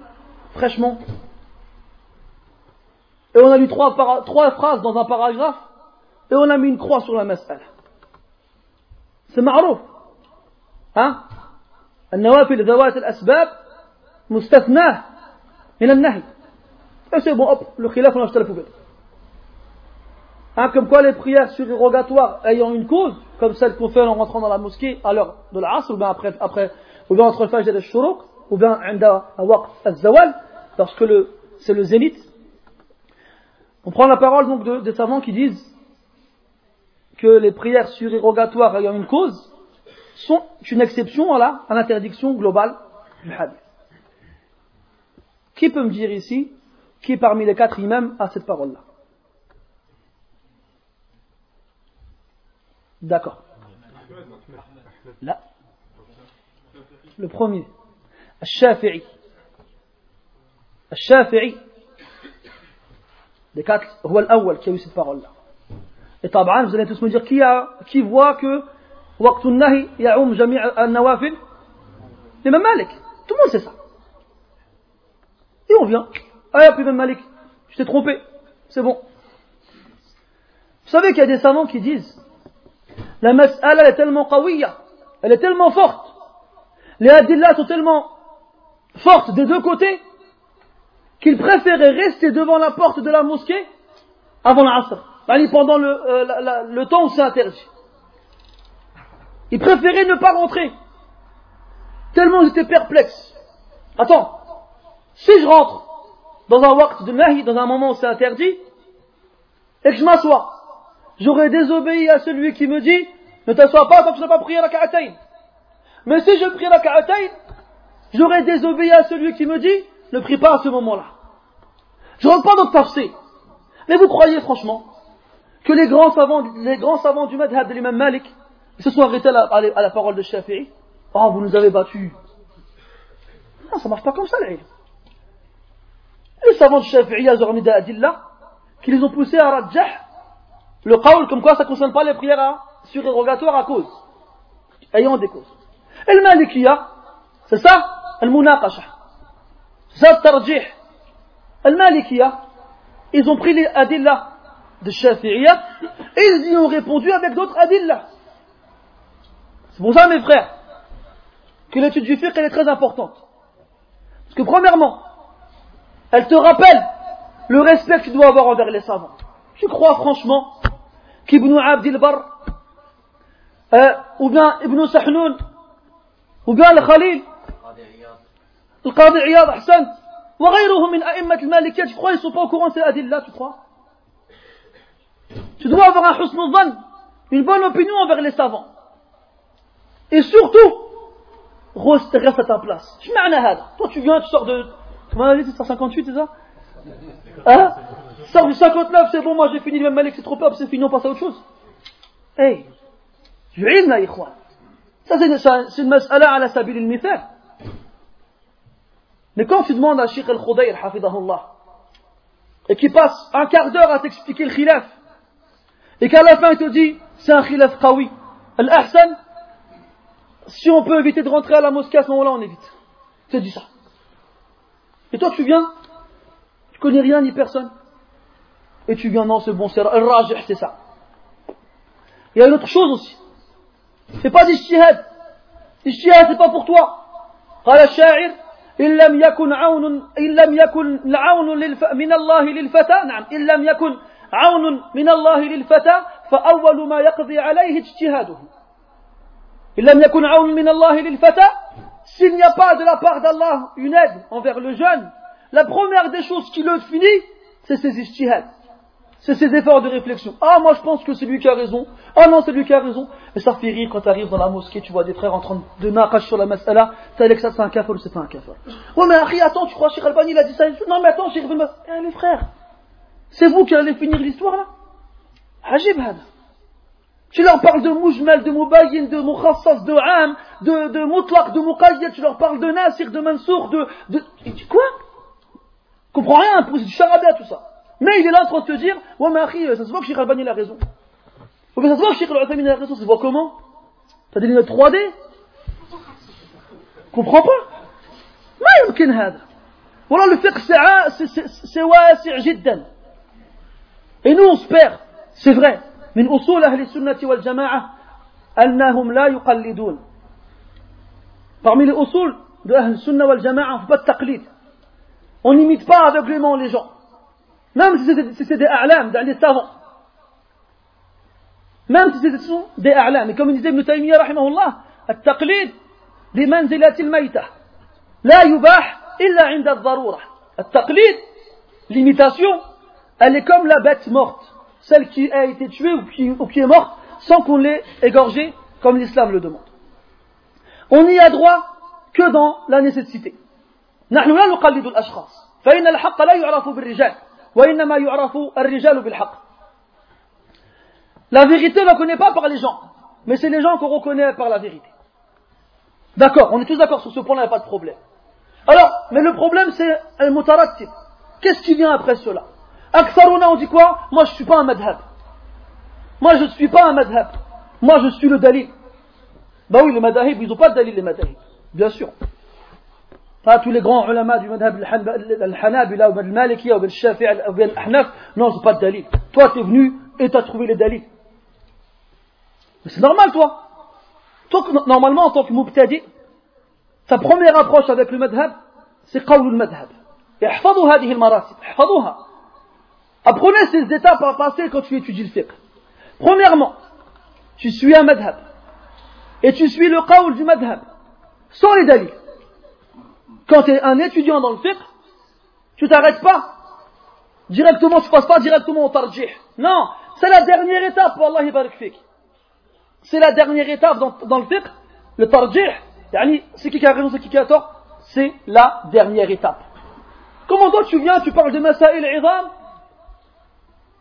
fraîchement et on a lu trois, trois phrases dans un paragraphe et on a mis une croix sur la mas'ala. C'est معروف ها النوافل ذوات الأسباب مستثناه من النهي et c'est bon hop le khilaf on a acheté la poubelle Hein, comme quoi les prières surérogatoires ayant une cause, comme celle qu'on fait en rentrant dans la mosquée à l'heure de l'Asr, ou bien après, après, ou bien entre le Fajr et le Shuruq, ou bien al-Zawal, lorsque le, c'est le zénith. On prend la parole donc de, des savants qui disent que les prières surérogatoires ayant une cause sont une exception à l'interdiction globale du hadith. Qui peut me dire ici qui parmi les quatre imams a cette parole-là? D'accord. Là. Le premier. Al-Shafi'i. Al-Shafi'i. Des quatre, هو الأول qui a eu cette parole-là. Et taban, vous allez tous me dire qui, a, qui voit que وقت النهي يعم جميع النوافل L'imam Malik. Tout le monde sait ça. Et on vient. Ah, puis Imam Malik, je t'ai trompé. C'est bon. Vous savez qu'il y a des savants qui disent la mas'ala elle est tellement qawiya, elle est tellement forte, les adillas sont tellement fortes des deux côtés qu'il préférait rester devant la porte de la mosquée avant l'asr, pendant le, euh, le temps où c'est interdit. Il préférait ne pas rentrer, tellement ils étaient perplexes. Attends, si je rentre dans un waqt de nahi, dans un moment où c'est interdit, et que je m'assois, j'aurais désobéi à celui qui me dit, ne t'assois pas que je n'ai pas prié la ka'atayn. Mais si je prie la ka'atayn, j'aurais désobéi à celui qui me dit, ne prie pas à ce moment-là. Je rentre pas dans le. Mais vous croyez franchement que les grands savants, les grands savants du madhab de l'imam Malik se sont arrêtés à la, parole de Shafi'i? Oh, vous nous avez battus. Non, ça marche pas comme ça, les Les savants de Shafi'i, Azormida Adillah, qui les ont poussés à Rajah, le qawl, comme quoi ça ne concerne pas les prières surérogatoires à cause, ayant des causes. Et le c'est ça, le munaqasha. C'est ça, le tarjih. Al-Malikiya, ils ont pris les adillah de Shafi'iyya et ils y ont répondu avec d'autres adillah. C'est pour ça, mes frères, que l'étude du fiqh, elle est très importante. Parce que premièrement, elle te rappelle le respect que tu dois avoir envers les savants. Tu crois franchement qu'Ibn Abdil Bar, euh, ou bien Ibn Sahnoun, ou bien le Khalil, le Qadi Iyad Ahsan, وغيرهم من أئمة المالكية tu crois ils sont pas au courant de ces adilles-là tu crois tu dois avoir un husn al une bonne opinion envers les savants et surtout reste à ta place je toi tu viens tu sors de comment on a dit c'est 158 c'est ça Hein? Sors du 59 c'est bon moi j'ai fini le même malik c'est trop peur c'est fini on passe à autre chose hey ilm là ça c'est une mas'ala ala sabil al-mithal Mais quand tu demandes à Sheikh al-Khudayr, hafidahullah, et qu'il passe un quart d'heure à t'expliquer le khilaf, et qu'à la fin il te dit, c'est un khilaf qawi, al-ahsan, si on peut éviter de rentrer à la mosquée à ce moment-là, on évite. C'est dit ça. Et toi tu viens, tu connais rien ni personne, et tu viens, non c'est bon, c'est al-rajih, c'est ça. Il y a une autre chose aussi. C'est pas d'ishtihad. Ishtihad, c'est pas pour toi. قال الشاعر إن لم يكن عون إن لم يكن العون للف من الله للفتى نعم إن لم يكن عون من الله للفتى فأول ما يقضي عليه اجتهاده إن لم يكن عون من الله للفتى s'il n'y a pas de la part d'Allah une aide envers le jeune la première des choses qui le finit c'est ses ijtihad C'est ses efforts de réflexion. Ah, moi je pense que c'est lui qui a raison. Ah non, c'est lui qui a raison. Et ça fait rire quand tu arrives dans la mosquée, tu vois des frères en train de naqash sur la mas'ala. T'as que ça c'est un kafir ou c'est pas un kafir? Ouais, mais Harry, attends, tu crois Cheikh Albani il a dit ça? Non, mais attends, Cheikh Ibn Eh, les frères, c'est vous qui allez finir l'histoire là? Ajib hada. Tu leur parles de Moujmal, de Moubayin, de Moukhassas, de Am, de, de Mutlaq, de Muqayyad, tu leur parles de Nasir, de Mansour, de. de... Quoi? Comprends rien, c'est du charabia tout ça. Mais il est là en train de te dire, ouais, mais Akhi, ça se voit que Cheikh Albani a raison. Ouais, mais ça se voit que Cheikh Al-Uthaymin a raison, ça se voit comment T'as des lunettes 3D Comprends pas ما يمكن هذا Voilà, le fiqh c'est واسع جدا et nous on se perd c'est vrai من أصول أهل السنة والجماعة أنهم لا يقلدون parmi les usul de أهل السنة والجماعة on ne fait pas de taqlid on n'imite pas aveuglément les gens même si c'est des a'lam, des savants. Même si c'est des a'lam. Et comme il disait Ibn Taymiyyah, rahimahullah, التقليد بمنزلة الميتة لا يباح إلا عند الضرورة التقليد l'imitation elle est comme la bête morte celle qui a été tuée ou qui, ou qui est morte sans qu'on l'ait égorgée comme l'islam le demande on n'y a droit que dans la nécessité نحن لا نقلد الأشخاص فإن الحق لا يعرف بالرجال la vérité, on ne la connaît pas par les gens, mais c'est les gens qu'on reconnaît par la vérité. D'accord, on est tous d'accord sur ce point-là, il n'y a pas de problème. Alors, mais le problème c'est un mutarattib. Qu'est-ce qui vient après cela Aksaruna, on dit quoi Moi je ne suis pas un madhab. Moi je ne suis pas un madhab. Moi je suis le dalil. Bah oui, les madhab, ils n'ont pas de dalil, les madhab. Bien sûr. Pas tous les grands ulama du madhab al-Hanabila ou al-Malikiya ou al-Shafi'i ou al-Ahnaf, non, c'est pas de dalil. Toi, tu es venu et tu as trouvé les dalils. Mais c'est normal, toi. Toi, normalement, en tant que mubtadi, ta première approche avec le madhab, c'est qawl al-madhab. احفظوا هذه المراتب احفظوها apprenez ces étapes à passer quand tu étudies le fiqh premièrement tu suis un madhab et tu suis le qawl du madhab sans les dalils quand tu es un étudiant dans le fiqh, tu t'arrêtes pas. Directement, tu passes pas directement au tarjih. Non, c'est la dernière étape, Wallahi barak C'est la dernière étape dans, le fiqh, le tarjih. C'est qui qui a raison, c'est qui qui a tort? C'est la dernière étape. Comment toi tu viens, tu parles de masail idam,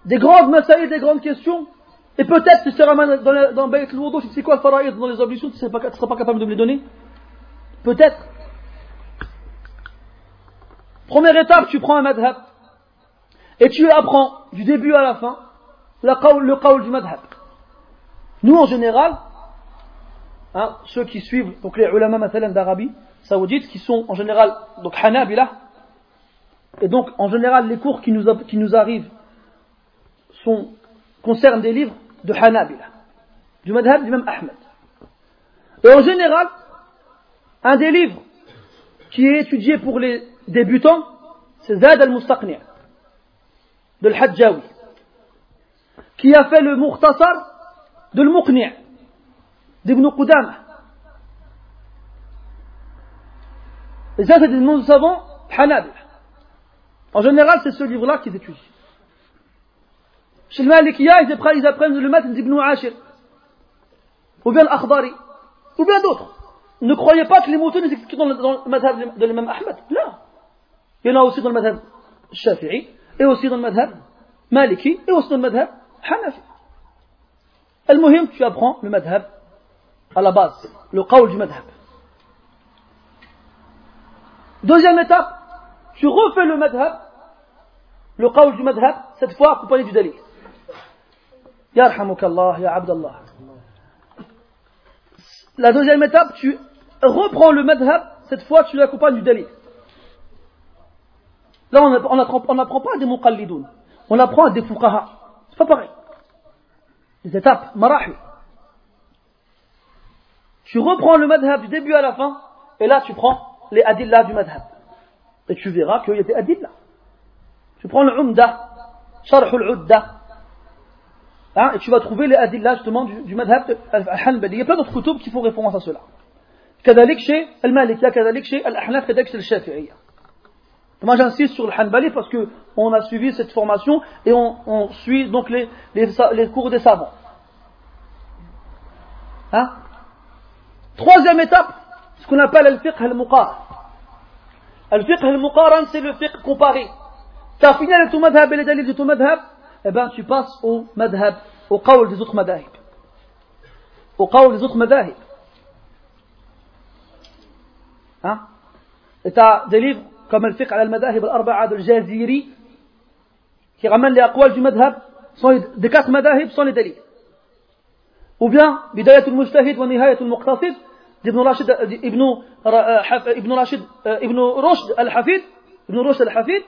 des grandes masail, des grandes questions, et peut-être tu seras dans, dans Bayt al tu sais quoi, faraïd dans les ablutions, tu ne seras pas capable de me les donner? Peut-être. Première étape, tu prends un madhab et tu apprends du début à la fin le qawl du madhab. Nous, en général, hein, ceux qui suivent donc les ulama d'Arabie saoudite, qui sont en général donc Hanabila, et donc en général les cours qui nous, qui arrivent concernent des livres de Hanabila, du madhab du même Ahmed. Et en général, un des livres qui est étudié pour les débutant, c'est Zad al-Mustaqni' de l'Hadjawi, qui a fait le Mukhtasar de l'Muqni' d'Ibn Qudama. Et ça, c'est des noms savants. En général, c'est ce livre-là qu'ils étudient. Chez le Malikiya, ils apprennent le matin d'Ibn Ashir, ou bien l'Akhdari, ou bien d'autres. Ne croyez pas que les moutons existent dans le madhab de l'imam Ahmed. Il y en a aussi dans le madhab Shafi'i, et aussi dans le madhab Maliki, et aussi dans le madhab Hanafi. Al-Muhim, tu apprends le madhab à la base, le qawl du madhab. Deuxième étape, tu refais le madhab, le qawl du madhab, cette fois accompagné du dalil. Yarhamukallah, ya Abdallah. La deuxième étape, tu reprends le madhab, cette fois tu l'accompagnes du dalil. Là, on n'apprend pas à des muqallidoun. On apprend à des fuqaha. C'est pas pareil. Les étapes, marahil. Tu reprends le madhab du début à la fin, et là tu prends les adillah du madhab. Et tu verras qu'il y a des adillah. Tu prends le umda, sharh al-udda, hein, et tu vas trouver les adillah justement du, du madhab al-hanbali. Il y a plein d'autres kutub qui font référence à cela. كذلك شيء المالكية كذلك شيء الأحناف كذلك شيء الشافعية Moi j'insiste sur le Hanbali parce qu'on a suivi cette formation et on, suit donc les, cours des savants. Hein? Troisième étape, ce qu'on appelle le fiqh al-muqar. Le fiqh al-muqaran, c'est le fiqh comparé. Tu as fini avec ton madhab et les dalils de ton madhab, eh bien tu passes au madhab, au qawl des autres madhab. Au qawl des autres madhab. Hein? Et tu as des livres comme le fiqh al-madahib al-arba'a de Jaziri, qui ramène les aqwal du madhab, des quatre madahib sans les dalils. Ou bien, Bidayat al-Mujtahid wa Nihayat al-Muqtasid, d'Ibn Rashid, Ibn, Ibn Rashid, Ibn Rushd al-Hafid, Ibn Rushd al-Hafid,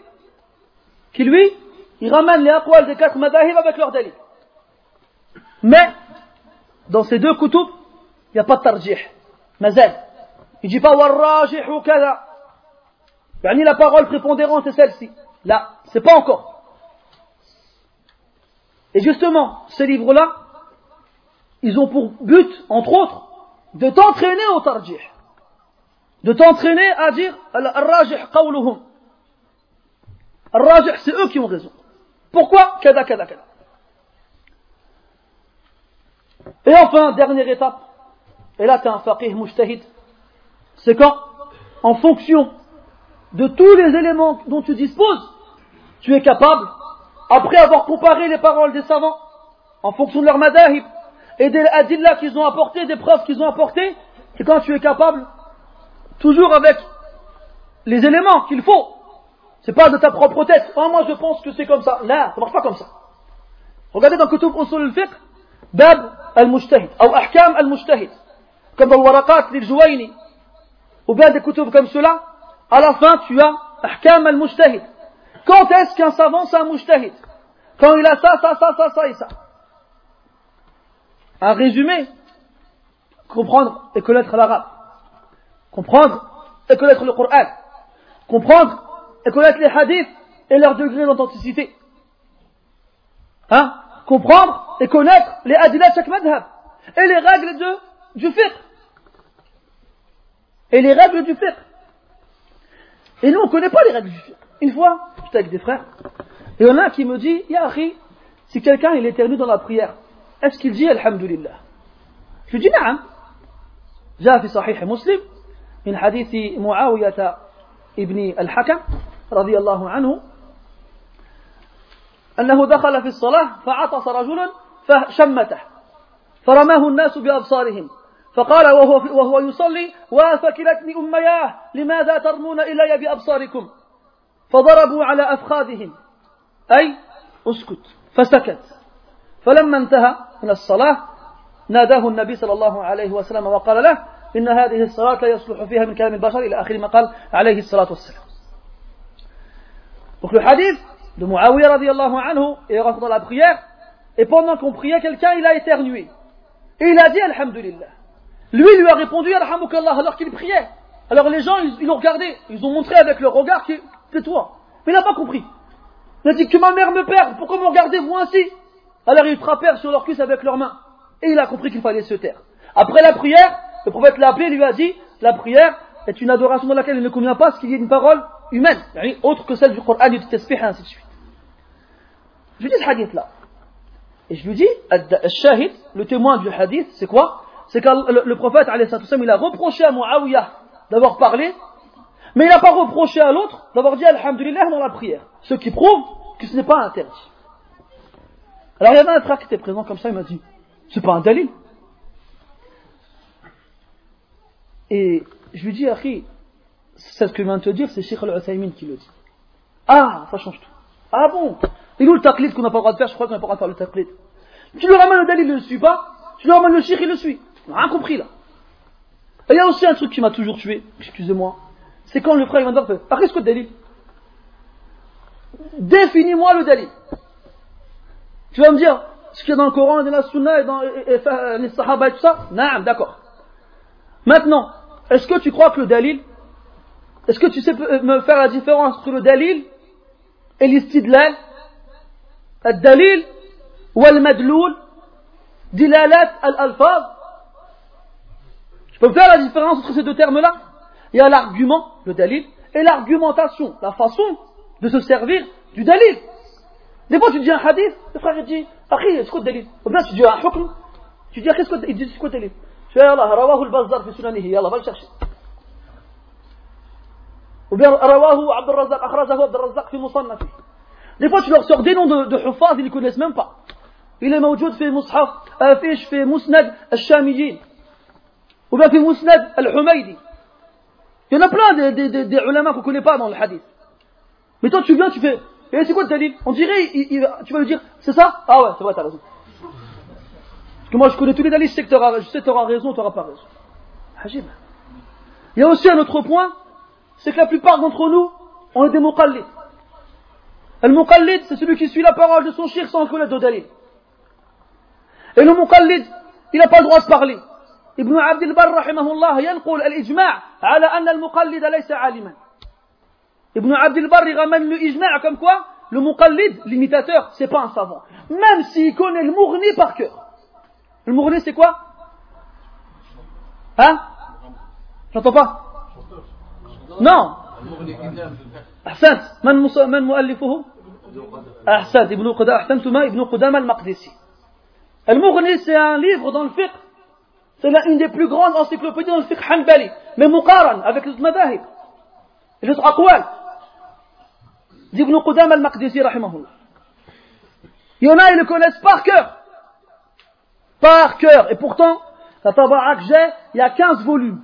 qui lui, il ramène les aqwal des quatre madahib avec leurs dalils. Mais, dans ces deux kutub, il n'y a pas de tarjih. Mazal. Il ne dit pas warrajih ou kada. Yani la parole prépondérante c'est celle-ci. Là, c'est pas encore. Et justement, ces livres-là, ils ont pour but, entre autres, de t'entraîner au tarjih. De t'entraîner à dire Al-Rajih qawluhum. Al-Rajih, c'est eux qui ont raison. Pourquoi? Kada, kada, kada. Et enfin, dernière étape, et là tu es un faqih mujtahid, c'est quand, en fonction de tous les éléments dont tu disposes, tu es capable, après avoir comparé les paroles des savants, en fonction de leur madahib, et des adillas qu'ils ont apportés, des preuves qu'ils ont apportées, et quand tu es capable, toujours avec les éléments qu'il faut, c'est pas de ta propre tête, ah, moi je pense que c'est comme ça, là, ça marche pas comme ça. Regardez dans Kutub Usul al-Fiqh, Bab al-Mujtahid, ou Ahkam al-Mujtahid, comme dans le Waraqat, l'Il ou bien des Kutub comme cela, à la fin, tu as Ahkam al-Mujtahid. Quand est-ce qu'un savant, c'est un Mujtahid? Quand il a ça, ça, ça, ça, ça et ça. Un résumé. Comprendre et connaître l'arabe. Comprendre et connaître le Coran. Comprendre et connaître les hadiths et leur degré d'authenticité. Hein? Comprendre et connaître les hadiths de chaque madhab. Et les règles du fiqh. Et les règles du fiqh. Et nous, on ne connaît pas les règles du fiqh. Une fois, j'étais avec des frères, et il y en a un qui me dit, Yahri, si quelqu'un il éternue dans la prière, est-ce qu'il dit Alhamdulillah Je lui dis, نعم. جاء في صحيح مسلم من حديث معاوية الحكم رضي الله عنه أنه دخل في الصلاة فعطس رجل فشمته فرماه الناس بأبصارهم فقال وهو, وهو يصلي وافكلتني أمياه لماذا ترمون إلي بأبصاركم؟ فضربوا على أفخاذهم. أي أسكت. فسكت. فلما انتهى من الصلاة ناداه النبي صلى الله عليه وسلم وقال له إن هذه الصلاة لا يصلح فيها من كلام البشر إلى آخر ما قال عليه الصلاة والسلام. Donc le hadith de Muawiyah radiallahu anhu est rentré dans la prière et pendant qu'on priait quelqu'un il a éternué. Et il a dit Lui lui a répondu Yarhamukallah alors qu'il priait. Alors les gens, ils, l'ont regardé, ils ont montré avec leur regard que c'est toi. Mais il n'a pas compris. Il a dit que ma mère me perd, pourquoi me regardez-vous ainsi? Alors ils frappèrent sur leur cuisse avec leurs mains. Et il a compris qu'il fallait se taire. Après la prière, le prophète l'a appelé lui a dit La prière est une adoration dans laquelle il ne convient pas ce qu'il y ait une parole humaine, autre que celle du Coran, du Tesbih, ainsi de suite. Je lui dis ce hadith là. Et je lui dis le témoin du hadith, c'est quoi? C'est que le, prophète, il a reproché à Muawiyah d'avoir parlé, mais il n'a pas reproché à l'autre d'avoir dit Alhamdulillah dans la prière. Ce qui prouve que ce n'est pas interdit. Alors il y avait un frère qui était présent comme ça, il m'a dit C'est pas un dalil. Et je lui dis Akhi, c'est ce que vient de te dire, c'est Sheikh al-Uthaymin qui le dit. Ah, ça change tout. Ah bon? Et nous le taqlid qu'on n'a pas le droit de faire, je crois qu'on n'a pas le droit de faire le taqlid. Tu lui ramènes le dalil, il ne le suit pas. Tu lui ramènes le Sheikh, il le suit. On a rien compris là. Il y a aussi un truc qui m'a toujours tué, excusez-moi, c'est quand le frère il fait qu'est-ce que le Dalil Définis-moi le Dalil. Tu vas me dire ce qu'il y a dans le Coran et dans la Sunna et dans les Sahaba et tout ça? Non, d'accord. Maintenant, est-ce que tu crois que le Dalil, est-ce que tu sais me faire la différence entre le Dalil et l'istidlal? Le Dalil ou le Madloul Dilalat al-Alfaz? Je peux faire la différence entre ces deux termes-là Il y a l'argument, le dalil, et l'argumentation, la façon de se servir du dalil. Des fois, tu dis un hadith, le frère dit, Akhi, c'est quoi le dalil? Ou bien tu dis un hukm, tu dis, qu'est-ce qu'il dit, c'est quoi le dalil? Tu dis, Allah, rawahu al-bazdar fi sunanihi, Allah, va le chercher. Ou bien, rawahu Razak, akhrajahu Razak fi musannafi. Des fois, tu leur sors des noms de, de ils ne connaissent même pas. Il est maudjoud fi mushaf, euh, afish fi musnad, al-shamiyin. Ou bien fi Mousnad al-Humaydi. Il y en a plein des, des, qu'on ne connaît pas dans le hadith. Mais toi, tu viens, tu fais. Et c'est quoi le dalil? On dirait, tu vas lui dire, c'est ça? Ah ouais, c'est vrai, t'as raison. Parce que moi, je connais tous les dalils, je sais que t'auras, je sais t'auras raison, t'auras pas raison. Hajib. Il y a aussi un autre point, c'est que la plupart d'entre nous, on est des muqallid. Le muqallid, c'est celui qui suit la parole de son shir sans connaître le dalil. Et le muqallid, il n'a pas le droit de parler. Ibn Abd al-Barr, rahimahullah, ينقل الإجماع على أن المقلد ليس عالما. Ibn Abd al-Barr, il ramène le ijma' comme quoi le Muqallid, l'imitateur, c'est pas un savant. Même s'il connaît le Mourni par cœur. Le Mourni, c'est quoi Hein J'entends pas Non أحسنت من من مؤلفه أحسنت ابن قدامة أحسنتما ابن قدامة المقدسي المغني c'est un livre dans le fiqh c'est une des plus grandes encyclopédies dans le fiqh hanbali mais muqaran avec les autres madahib. Et les autres aqwal d'Ibn al-Maqdisi rahimahullah. Il y en a ils le connaissent par cœur. Par cœur. Et pourtant la taba'a j'ai il y a 15 volumes.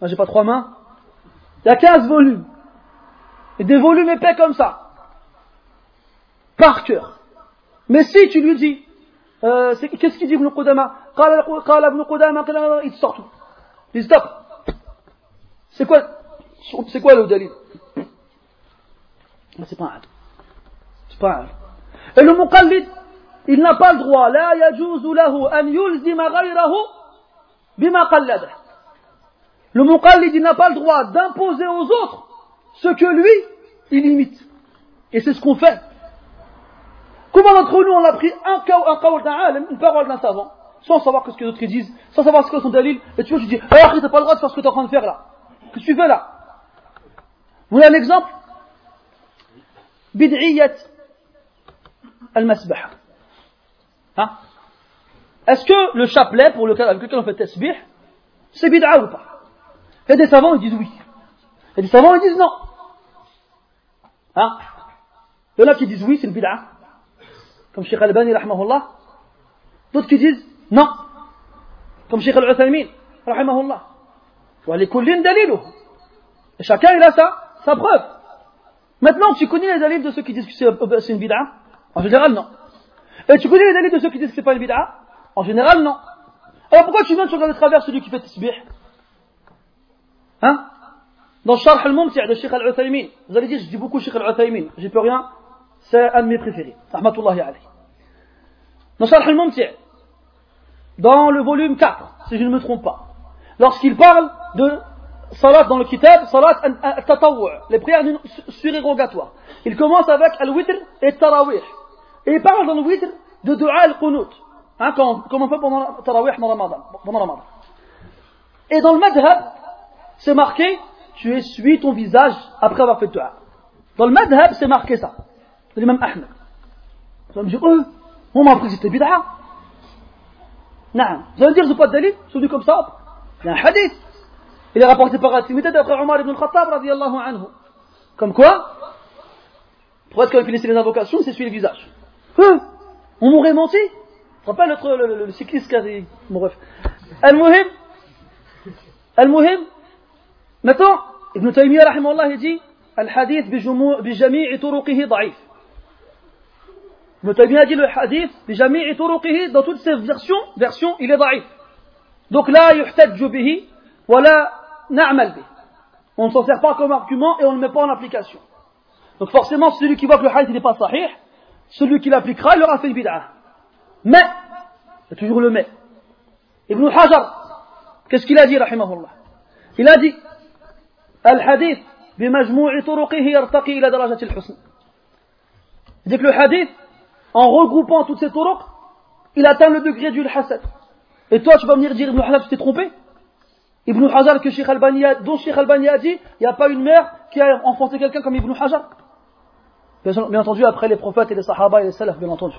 Moi j'ai pas trois mains. Il y a 15 volumes. Et des volumes épais comme ça. Par cœur. Mais si tu lui dis, euh, qu'est-ce qu'il dit Ibn Qudama? Il te sort tout. Il dit stop. C'est quoi, c'est quoi le dalil C'est pas un C'est pas un Et le muqallid, il n'a pas le droit. لا يجوز له أن يلزم غيره بما قلده. Le muqallid, il n'a pas le droit d'imposer aux autres ce que lui, il imite. Et c'est ce qu'on fait. Comment d'entre nous on a pris un qawl d'un une parole d'un savant, Sans savoir ce que les autres disent, sans savoir ce que son dalil, et tu vois, tu dis, tu n'as pas le droit de faire ce que tu es en train de faire là. Qu'est-ce que tu fais là? Vous voulez un exemple? Bid'iyat al-masbah. Hein? Est-ce que le chapelet pour lequel on fait tasbih, c'est bid'a ou pas? Il y a des savants, ils disent oui. Il y a des savants, ils disent non. Hein? Il y en a qui disent oui, c'est une bid'a. Comme Sheikh Al-Bani, rahmahullah. D'autres qui disent non. Comme Sheikh Al-Uthaymin, rahmahullah. Et chacun il a sa, sa preuve. Maintenant, tu connais les dalils de ceux qui disent que c'est euh, une bid'a? En général, non. Et tu connais les dalils de ceux qui disent que c'est pas une bid'a? En général, non. Alors pourquoi tu viens de regarder de travers celui qui fait tasbih Hein? Dans Sharh al-Mumti' de Sheikh al-Uthaymin, vous allez dire, je dis beaucoup Sheikh al-Uthaymin, j'y peux rien, c'est un de mes préférés. Rahmatullahi alayhi. Dans Sharh al-Mumti' dans le volume 4, si je ne me trompe pas, lorsqu'il parle de salat dans le kitab, salat al-tatawwu', les prières surérogatoires, il commence avec al-witr et tarawih. Et il parle dans le witr de dua al-qunut, hein, comme, on fait pendant tarawih pendant Ramadan. Et dans le madhab, c'est marqué tu essuies ton visage après avoir fait dua. Dans le madhab, c'est marqué ça. L'imam Ahmed. Allez me dire, oh, on m'a que c'était bid'a. Non. Vous allez dire, c'est pas de dalil, c'est comme ça. Il y a un hadith. Il est rapporté par At-Tirmidhi d'après Omar ibn Khattab, radiallahu anhu. Comme quoi, pour être quelqu'un qui les invocations, c'est suivre le visage. Hein on m'aurait menti. Tu te rappelles le, le, le, cycliste qui a dit, bon bref. Al-Muhim, Al-Muhim, maintenant, Ibn Taymiyyah rahimahullah dit الحديث بجميع طرقه ضعيف Ibn Taymiyyah dit le hadith بجميع طرقه dans toutes ses versions, versions il est ضعيف donc là يحتج به ولا نعمل به on ne s'en sert pas comme argument et on ne le met pas en application donc forcément celui qui voit que le hadith n'est pas sahih celui qui l'appliquera il aura fait une bid'ah mais il y a toujours le mais Ibn Hajar qu'est-ce qu'il a dit rahimahullah il a dit الحديث بمجموع طرقه يرتقي إلى درجة الحسن dit que le hadith en regroupant toutes ces turuq il atteint le degré du hasad et toi tu vas venir dire Ibn Hajar tu t'es trompé? Ibn Hajar que Sheikh Albani a, dont Sheikh Albani a dit, il n'y a pas une mère qui a enfanté quelqu'un comme Ibn Hajar. Bien, entendu, après les prophètes et les sahaba et les salafs, bien entendu.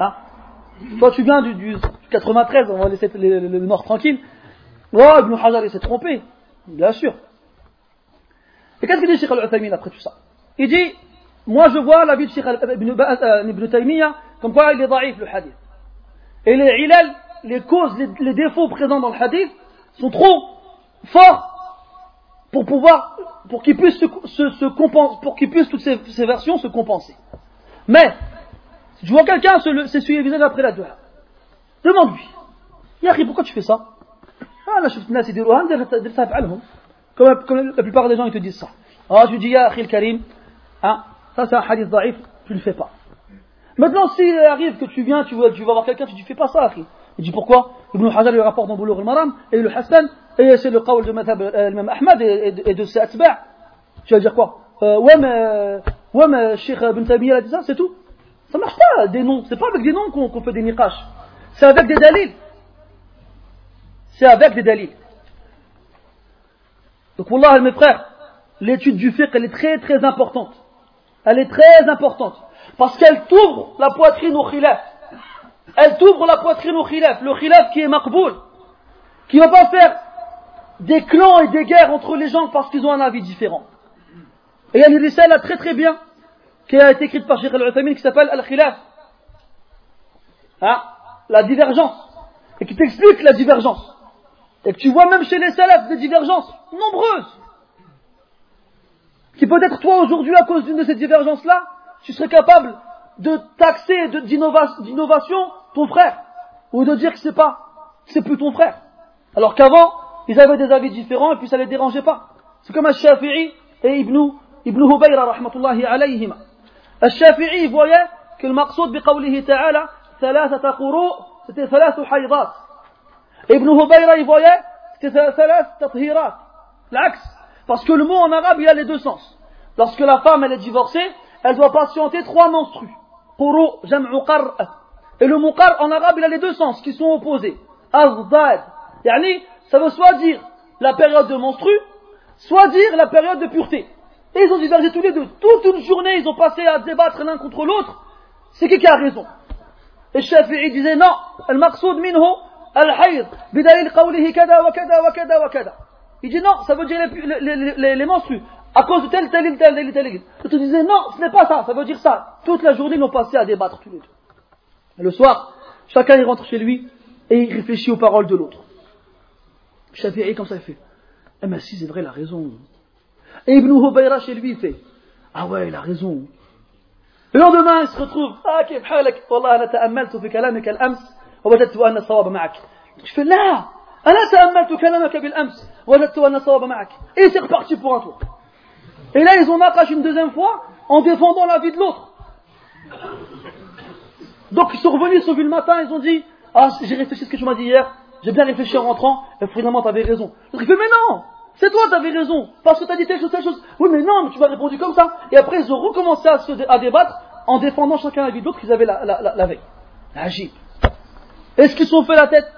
Hein? Toi, tu viens du, du 93, on va laisser le, le, nord tranquille. Oh, Ibn Hajar, il s'est trompé. Bien sûr. Et qu'est-ce qu'il dit Sheikh Al-Uthaymin après tout ça? Il dit, moi je vois la vie de Sheikh euh, Ibn Taymiyyah comme quoi il est daïf le hadith. Et les ilal, les causes, les, défauts présents dans le hadith, sont trop forts pour pouvoir, pour qu'ils puissent se, se, se compenser, pour qu'ils puissent toutes ces, versions se compenser. Mais, si tu vois quelqu'un s'essuyer le visage après la douleur, demande-lui. Yahri, pourquoi tu fais ça? Ah, là, je comme, comme la plupart des gens, ils te disent ça. Ah, tu dis, Ya Akhil Karim, hein, ça c'est un hadith daif, tu le fais pas. Maintenant, s'il arrive que tu viens, tu vas, tu vas voir quelqu'un, tu dis, fais pas ça, Akhil. Il dit pourquoi? Ibn Hajar le rapporte dans Boulour al-Maram et le Hassan, et c'est le qawl de Madhab l'imam Ahmad et, de ses. Tu vas dire quoi? Euh, Ouais, mais, ouais, mais Sheikh Ibn a dit ça, c'est tout. Ça marche pas, des noms. C'est pas avec des noms qu'on qu fait des niqash. C'est avec des dalils. C'est avec des dalils. Donc, Wallah, mes frères, l'étude du fiqh, elle est très très importante. Elle est très importante. Parce qu'elle t'ouvre la poitrine au khilaf elle t'ouvre la poitrine au khilaf, le khilaf qui est maqboul, qui ne va pas faire des clans et des guerres entre les gens parce qu'ils ont un avis différent. Et il y a une là très très bien, qui a été écrite par Sheikh al-Uthaymin, qui s'appelle Al-Khilaf. Hein, la divergence. Et qui t'explique la divergence. Et que tu vois même chez les salafs des divergences nombreuses Qui peut-être toi aujourd'hui, à cause d'une de ces divergences-là, tu serais capable de taxer d'innovation ton frère, ou de dire que c'est pas, c'est plus ton frère. Alors qu'avant, ils avaient des avis différents et puis ça les dérangeait pas. C'est comme Al-Shafi'i et Ibn, Ibn Hubayra, rahmatullahi alayhima. Al-Shafi'i voyait que le maqsoud biqawlihi ta'ala, ثلاثة قروء, c'était ثلاث حيضات. Ibn Hubayra, il voyait, c'était ثلاث تطهيرات. L'axe. Parce que le mot en arabe, il a les deux sens. Lorsque la femme, est divorcée, elle doit patienter trois menstrues. Et le muqar en arabe, il a les deux sens qui sont opposés. Azdad. Ça veut soit dire la période de menstru, soit dire la période de pureté. Et ils ont divergé tous les deux. Toute une journée, ils ont passé à débattre l'un contre l'autre. C'est qui qui a raison? Et Shafi'i disait non, al-maqsoud minhu al-hayd, qawlihi kada wa kada wa kada wa kada. Il dit non, ça veut dire les, les, les, les menstrues. À cause de tel, tel, tel, tel, tel, tel. L'autre disait non, ce n'est pas ça, ça veut dire ça. Toute la journée, ils ont passé à débattre tous les deux. Le soir, chacun il rentre chez lui et il réfléchit aux paroles de l'autre. Shafi'i, comme ça, il fait Eh mais si, c'est vrai, il a raison. Et Ibn Hubayra chez lui, il fait Ah ouais, il a raison. Le lendemain, il se retrouve Ah, كيف حالك والله أنا تأملت في كلامك الأمس ووجدت أن الصواب معك. Je fais là أنا تأملت كلامك بالأمس وجدت أن الصواب معك. Et c'est reparti pour un tour. Et là, ils ont naqash une deuxième fois en défendant la vie de l'autre. Donc ils sont revenus, ils sont vus le matin, ils ont dit Ah, j'ai réfléchi à ce que tu m'as dit hier, j'ai bien réfléchi en rentrant, et finalement tu avais raison. Donc il fait Mais non C'est toi qui avais raison, parce que tu as dit telle chose, telle chose. Oui, mais non, mais tu m'as répondu comme ça. Et après, ils ont recommencé à, se, à débattre en défendant chacun la vie de l'autre qu'ils avaient la, la, la, la veille. Agib. Est-ce qu'ils se sont fait la tête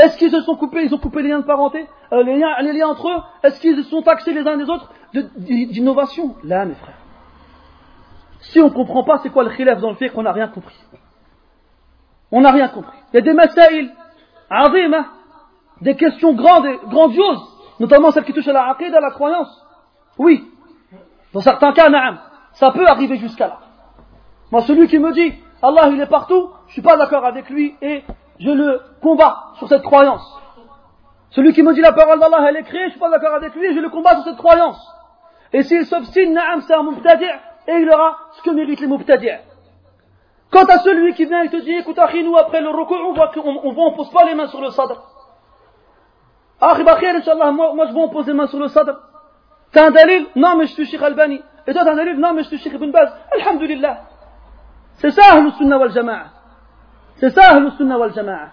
Est-ce qu'ils se sont coupés Ils ont coupé les liens de parenté euh, les, liens, entre eux? Est-ce qu'ils se sont taxés les uns des autres d'innovation? Là, mes frères. Si on ne comprend pas c'est quoi le khilaf dans le fait qu'on n'a rien compris. On n'a rien compris. Il y a des masaïl, azim, des questions grandes et grandioses, notamment celles qui touchent à la aqid, à la croyance. Oui. Dans certains cas, naam, ça peut arriver jusqu'à là. Moi, celui qui me dit, Allah il est partout, je suis pas d'accord avec lui et je le combats sur cette croyance. Celui qui me dit la parole d'Allah elle est créée, je suis pas d'accord avec lui je le combats sur cette croyance. Et s'il s'obstine, naam, c'est un et il aura ce que méritent les mubtadi'. Quant à celui qui vient et te dit, écoute, nous après le recours, on on, on pose pas les mains sur le sadr. Akhi Bakhir, Inch'Allah, moi, moi je vais poser les mains sur le sadr. T'as un dalil? Non, mais je suis Sheikh Albani. Et toi, t'as un dalil? Non, mais je suis Sheikh Ibn Baz. Alhamdulillah. C'est ça, Ahlus Sunnah wal Jama'a. C'est ça, Ahlus Sunnah wal Jama'a.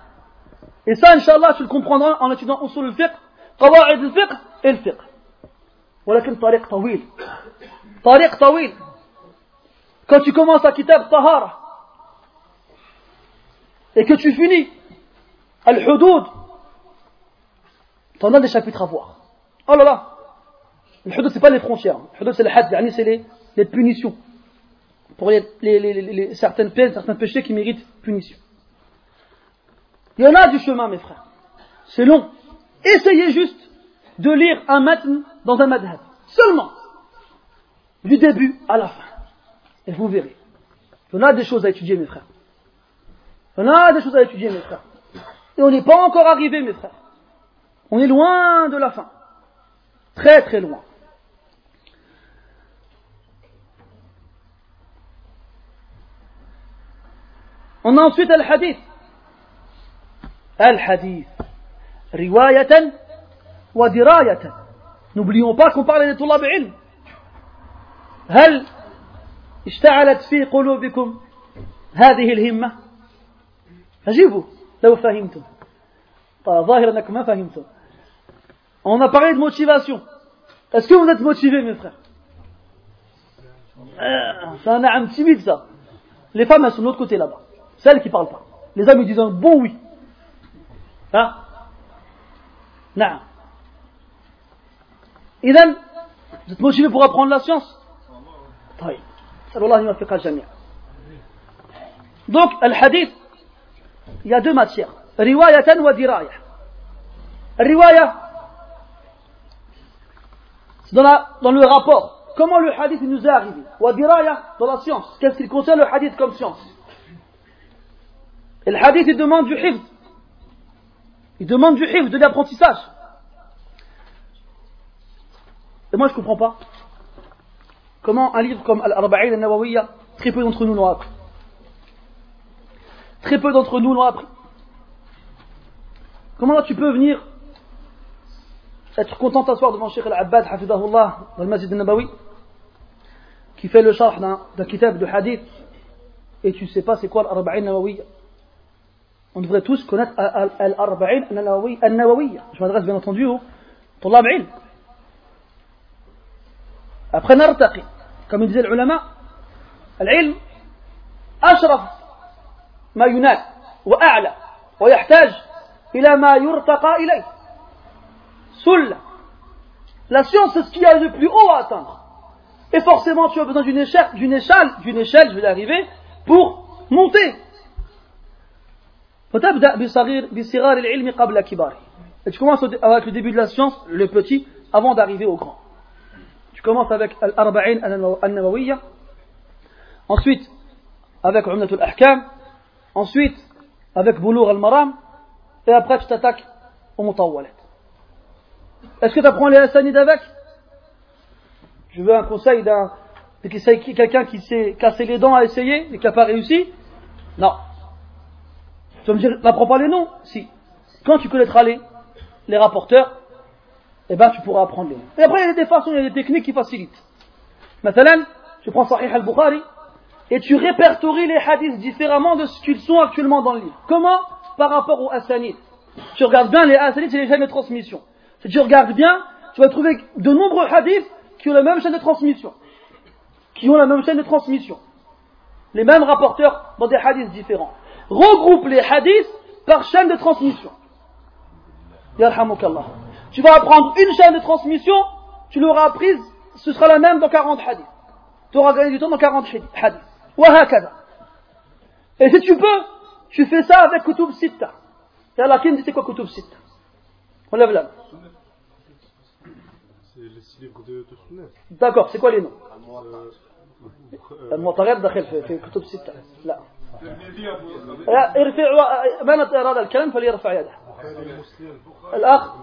Et ça, Inch'Allah, tu le comprendras en étudiant Usul al-Fiqh, قواعد الفقه et le fiqh. ولكن طريق طويل. طريق طويل. Quand tu commences à kitab Tahara, et que tu finis al-hudud, T'en as des chapitres à voir. Oh là là Le hudud, c'est pas les frontières. Le hudud, c'est le had, c'est les, les punitions. Pour les, les, les, certaines peines, certains péchés qui méritent punition. Il y en a du chemin, mes frères. C'est long. Essayez juste de lire un matn dans un madhab. Seulement. Du début à la fin. Et vous verrez. Il y en a des choses à étudier, mes frères. Il y en a des choses à étudier, mes frères. Et on n'est pas encore arrivé, mes frères. On est loin de la fin. Très très loin. On a ensuite al-hadith. Al-hadith. Riwayatan wa dirayatan. N'oublions pas qu'on parle de طلاب علم. هل اشتعلت في قلوبكم هذه الهمة أجيبوا لو فهمتم ظاهر أنكم ما فهمتم On a parlé de motivation. Est-ce que vous êtes motivés, mes frères C'est un âme timide, ça. Les femmes, elles sont de l'autre côté, là-bas. Celles qui parlent pas. Les hommes, ils disent un bon oui. Hein Non. إذا vous êtes motivés pour apprendre la science طيب نسأل الله أن يوفق الجميع Donc, le hadith, il y a deux matières. Riwayatan wa diraya. Riwaya, c'est dans, la, dans le rapport. Comment le hadith nous est arrivé Wa diraya, dans la science. Qu'est-ce qu'il concerne le hadith comme science Et le hadith, il demande du hifd. Il demande du hifd, de l'apprentissage. Et moi, je ne comprends pas. Comment un livre comme Al-Arba'in al-Nawawiyya, très peu d'entre nous l'ont appris. Très peu d'entre nous l'ont appris. Comment là tu peux venir être content d'asseoir devant Sheikh Al-Abbad, Hafidahullah, dans le Masjid al-Nabawi, qui fait le charh d'un kitab de hadith, et tu ne sais pas c'est quoi l'Arba'in Nawawiyya On devrait tous connaître l'Arba'in Nawawiyya. Je m'adresse bien entendu au Tullab ilm. Après nartaqi, comme il disait l'ulama, العلم أشرف ما ينال وأعلى ويحتاج إلى ما يرتقى إليه Sulla. La science, c'est ce qu'il y a de plus haut à atteindre. Et forcément, tu as besoin d'une échelle, d'une échelle, d'une échelle, je vais l'arriver, pour monter. Et tu commences avec le début de la science, le petit, avant d'arriver au grand. Tu commences avec Al-Arba'in al-Nawawiyya, ensuite avec Umnatul Ahkam, ensuite avec Boulour al-Maram, et après tu t'attaques au Mutawwalat. Est-ce que tu apprends les Hassanides avec? Je veux un conseil d'un quelqu'un qui s'est cassé les dents à essayer et qui n'a pas réussi? Non. Tu vas me dire, n'apprends pas les noms Si. Quand tu connaîtras les, rapporteurs, eh ben tu pourras apprendre les noms. Et après, il y a des façons, il y a des techniques qui facilitent. Maintenant, tu prends Sahih al-Bukhari et tu répertories les hadiths différemment de ce qu'ils sont actuellement dans le livre. Comment? Par rapport aux Hassanides. Tu regardes bien les Hassanides, c'est les chaînes de transmission. Si tu regardes bien, tu vas trouver de nombreux hadiths qui ont la même chaîne de transmission. Qui ont la même chaîne de transmission. Les mêmes rapporteurs dans des hadiths différents regroupe les hadiths par chaîne de transmission. Tu vas apprendre une chaîne de transmission, tu l'auras apprise, ce sera la même dans 40 hadiths. Tu auras gagné du temps dans 40 hadiths. Et si tu peux, tu fais ça avec Kutub Sitta. Et à la c'était quoi Kutub Sitta? On lève la main. D'accord, c'est quoi les noms? Al-Mu'tarid, Dakhil, Kutub Sitta. Là. ارفع و... من أراد الكلام فليرفع يده. الأخ؟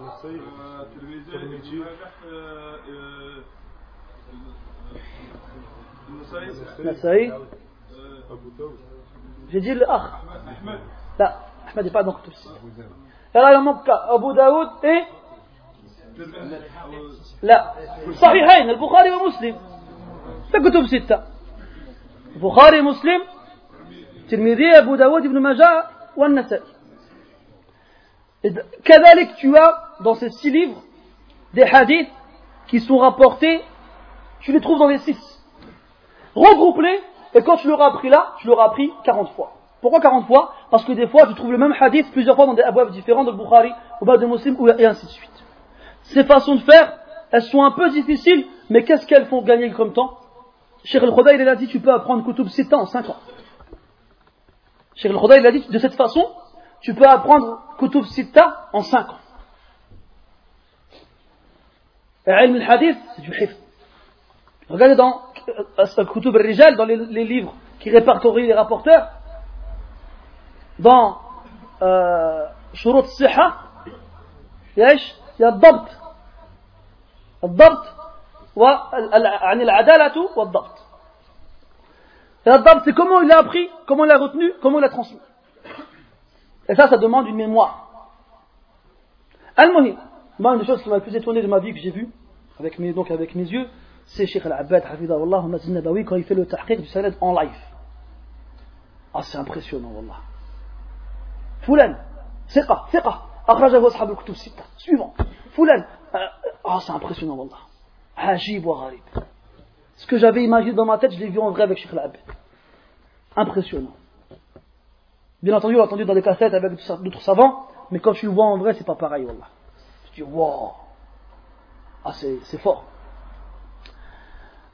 نسائي يجي الأخ. لا أحمد بعد ما كتب الستة يرى مبكى أبو داود إيه؟ لا. صحيحين البخاري ومسلم. كتب ستة. البخاري ومسلم Tirmidhi, Abu Dawud, Ibn Majah, ou An-Nasai. Kadalik, tu as dans ces six livres des hadiths qui sont rapportés, tu les trouves dans les six. Regroupe-les, et quand tu l'auras appris là, tu l'auras appris 40 fois. Pourquoi 40 fois? Parce que des fois, tu trouves le même hadith plusieurs fois dans des abouabs différents de Bukhari, ou de Muslim, et ainsi de suite. Ces façons de faire, elles sont un peu difficiles, mais qu'est-ce qu'elles font gagner comme temps? Cheikh al il a dit, tu peux apprendre Kutub 7 ans, 5 ans. Cheikh al il a dit de cette façon, tu peux apprendre Kutub Sitta en 5 ans. Et Ilm al-Hadith, c'est du hifz. Regardez dans euh, euh, Kutub al-Rijal, dans les, livres qui répertorient les rapporteurs, dans euh, Siha, il y a Dabt. Dabt, wa al-Adalatu, wa Dabt. Et la dame, c'est comment il l'a appris, comment il l'a retenu, comment il l'a transmis. Et ça, ça demande une mémoire. Al-Muhim, moi, une des choses qui m'a le plus étonné de ma vie que j'ai vue, avec mes, donc avec mes yeux, c'est Sheikh Al-Abbad, Hafidahullah, Masjid Nabawi, quand il fait le tahqiq du Salad en live. Ah, c'est impressionnant, Wallah. Foulan, Seqa, Seqa, Akhrajahu Ashab al-Kutub Suivant. Foulan, euh, euh, ah, c'est impressionnant, Wallah. Hajib wa Gharib. Ce que j'avais imaginé dans ma tête, je l'ai vu en vrai avec Sheikh Labed. Impressionnant. Bien entendu, on l'a entendu dans les cassettes avec d'autres savants, mais quand tu le vois en vrai, c'est pas pareil, Wallah. Tu dis, wow. Ah, c'est fort.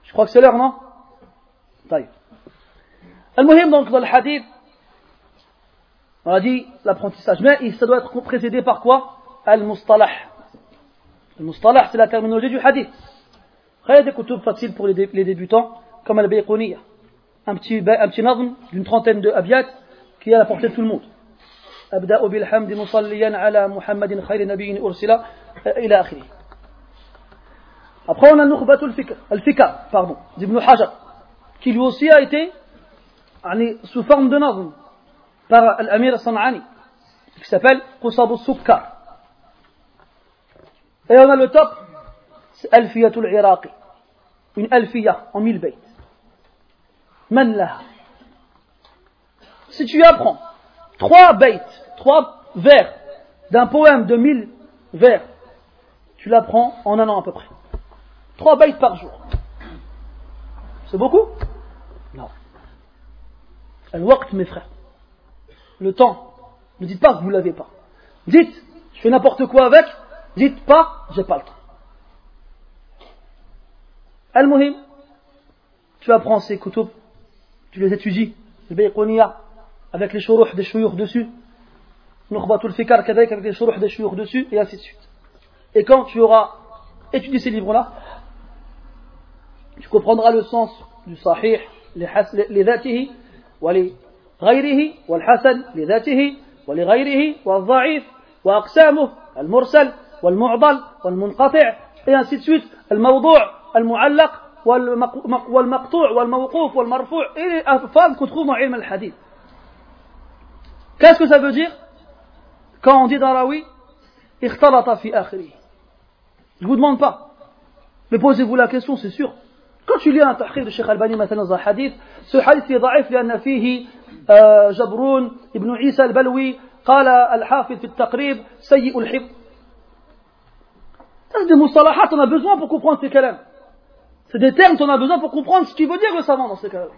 Je crois que c'est l'heure, non? Taille. Al-Muhim, donc, dans le hadith, on a dit l'apprentissage. Mais ça doit être précédé par quoi? Al-Mustalah. Al-Mustalah, c'est la terminologie du hadith Il y a des kutub faciles pour les, débutants, comme Al-Bayquniya. Un petit, un petit nazm d'une trentaine de abiyat qui est à la portée de tout le monde. أبدأ بالحمد مصليا على محمد خير نبي أرسل إلى آخره. Après on a Nukhbat al-Fikr, pardon, d'Ibn Hajar, qui lui aussi a été sous forme de nazm par l'Amir San'ani, qui s'appelle Qusab Sukkar. Et on a le top, c'est Alfiyatul Iraqi, une Alfiya en mille bayt. Man laha. Si tu apprends trois bayts, trois vers d'un poème de mille vers, tu l'apprends en un an à peu près. Trois bayts par jour. C'est beaucoup? Non. Al-Waqt, mes frères le temps. Ne dites pas que vous ne l'avez pas. Dites, je fais n'importe quoi avec. Dites pas, j'ai pas le temps. Al-Muhim, tu apprends ces kutub, tu les étudies, le Bayqoniya, avec les shuruh des shuyukh dessus, Nukhbatul Fikar avec les shuruh des shuyukh dessus, et ainsi de suite. Et quand tu auras étudié ces livres-là, tu comprendras le sens du sahih, les dhatihi, les ghayrihi, wa al-hasan, les dhatihi, les ghayrihi, wa al-da'if, wa aqsamuh, al-mursal, wa al-mu'dal, wa et ainsi de suite, al-mawdu' المعلق والمقطوع والموقوف والمرفوع et les qu'on trouve dans ilm al-hadith. Qu'est-ce Rawi اختلط في آخره Je vous demande pas. Mais posez-vous la question, c'est sûr. Quand tu lis un tahrir de Sheikh Albani مثلا dans un hadith, ce hadith est ضعيف لأن فيه جبرون ابن عيسى البلوي قال الحافظ في التقريب سيء الحفظ C'est des mustalahat, on a besoin pour comprendre ces kalams. C'est des termes qu'on a besoin pour comprendre ce qu'il veut dire le savant dans ces cas-là.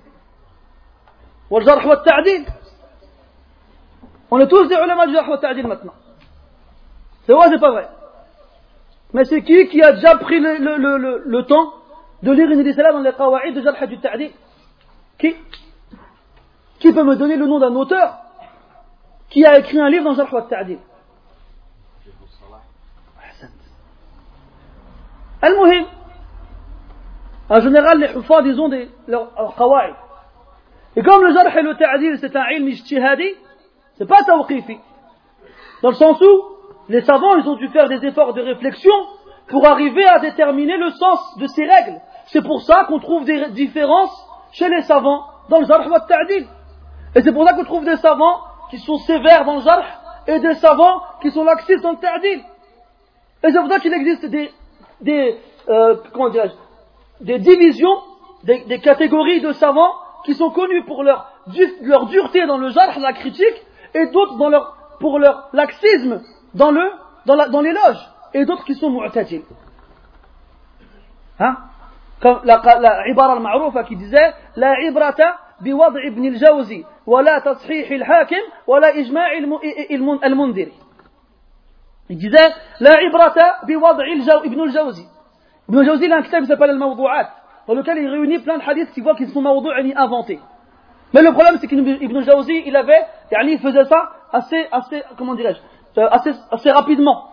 والجرح والتعديل. On est tous des ulama du jarh wa ta'dil maintenant. C'est vrai, c'est pas vrai. Mais c'est qui qui a déjà pris le, le, le, le, temps de lire une des dans les qawa'id de jarh du ta'dil Qui Qui peut me donner le nom d'un auteur qui a écrit un livre dans Jarh wa Ta'dil Al-Muhim, en général, les huffaz, ils ont des, leurs. Et comme le Jarh et le Ta'dil, c'est un ilm ijtihadi, c'est pas tawqifi. Dans le sens où, les savants, ils ont dû faire des efforts de réflexion pour arriver à déterminer le sens de ces règles. C'est pour ça qu'on trouve des différences chez les savants dans le Jarh wa Ta'dil. Et c'est pour ça qu'on trouve des savants qui sont sévères dans le jarh et des savants qui sont laxistes dans le ta'dil. Et c'est pour ça qu'il existe des, des, euh, comment des divisions, des, des, catégories de savants qui sont connus pour leur, leur dureté dans le jarh, la critique, et d'autres dans leur, pour leur laxisme dans le, dans la, dans l'éloge, et d'autres qui sont mu'tadil. Hein? Comme la, la, ibara al-ma'roufa qui disait, la ibrata بوضع ابن الجوزي ولا تصحيح الحاكم ولا إجماع المنذري Il disait La ibrata bi ibn al-Jawzi. Ibn al-Jawzi, il a un kitab qui s'appelle Al-Mawdu'at, dans lequel il réunit plein de hadiths qui voient qu'ils sont mawdu'ani inventés. Mais le problème, c'est qu'Ibn al-Jawzi, il avait, il faisait ça assez, assez, comment dirais-je, euh, assez, assez rapidement.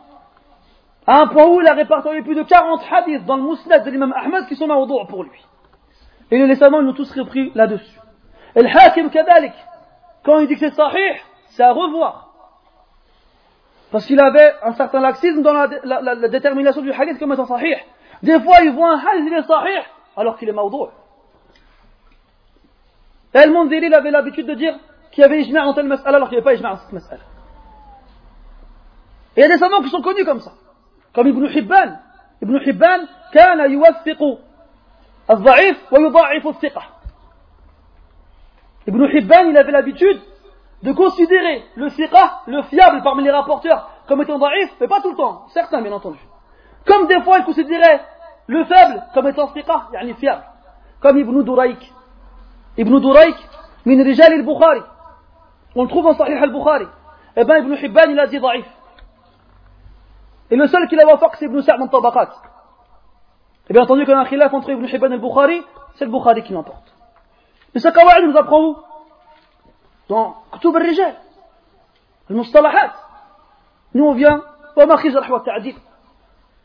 À un point où il a répertorié plus de 40 hadiths dans le mousnad de l'imam Ahmed qui sont mawdu' pour lui. Et les savants, ils ont tous repris là-dessus. Et le hakim kadalik, quand il dit que c'est sahih, c'est à revoir. Parce qu'il avait un certain laxisme dans la, la détermination du hadith comme étant sahih. Des fois, ils voient un hadith, il est sahih, alors qu'il est maudou. El Monzili, il avait l'habitude de dire qu'il y avait ijma' en telle mas'ala, alors qu'il n'y avait pas ijma' en cette il y a des savants qui sont connus comme ça. Comme Ibn Hibban. Ibn Hibban, kana yuwaffiqu al-da'if wa. Ibn Hibban, il avait l'habitude de considérer le thiqah, le fiable parmi les rapporteurs, comme étant da'if, mais pas tout le temps, certains bien entendu. Comme des fois il considérait le faible comme étant siqa, yani fiable, comme Ibn Duraik. Ibn Duraik, min rijal al-Bukhari. On le trouve en Sahih al-Bukhari. Eh bien Ibn Hibban, il a dit daif. Et le seul qui l'a wafaq, c'est Ibn Sa'd en Tabaqat. Et bien entendu, quand un khilaf entre Ibn Hibban et le Bukhari, c'est le Bukhari qui l'emporte. Mais ce kawaïd nous apprend où? Dans Kutub al-Rijal, al-Mustalahat. Nous on vient, wa ma jarh wa ta'dil.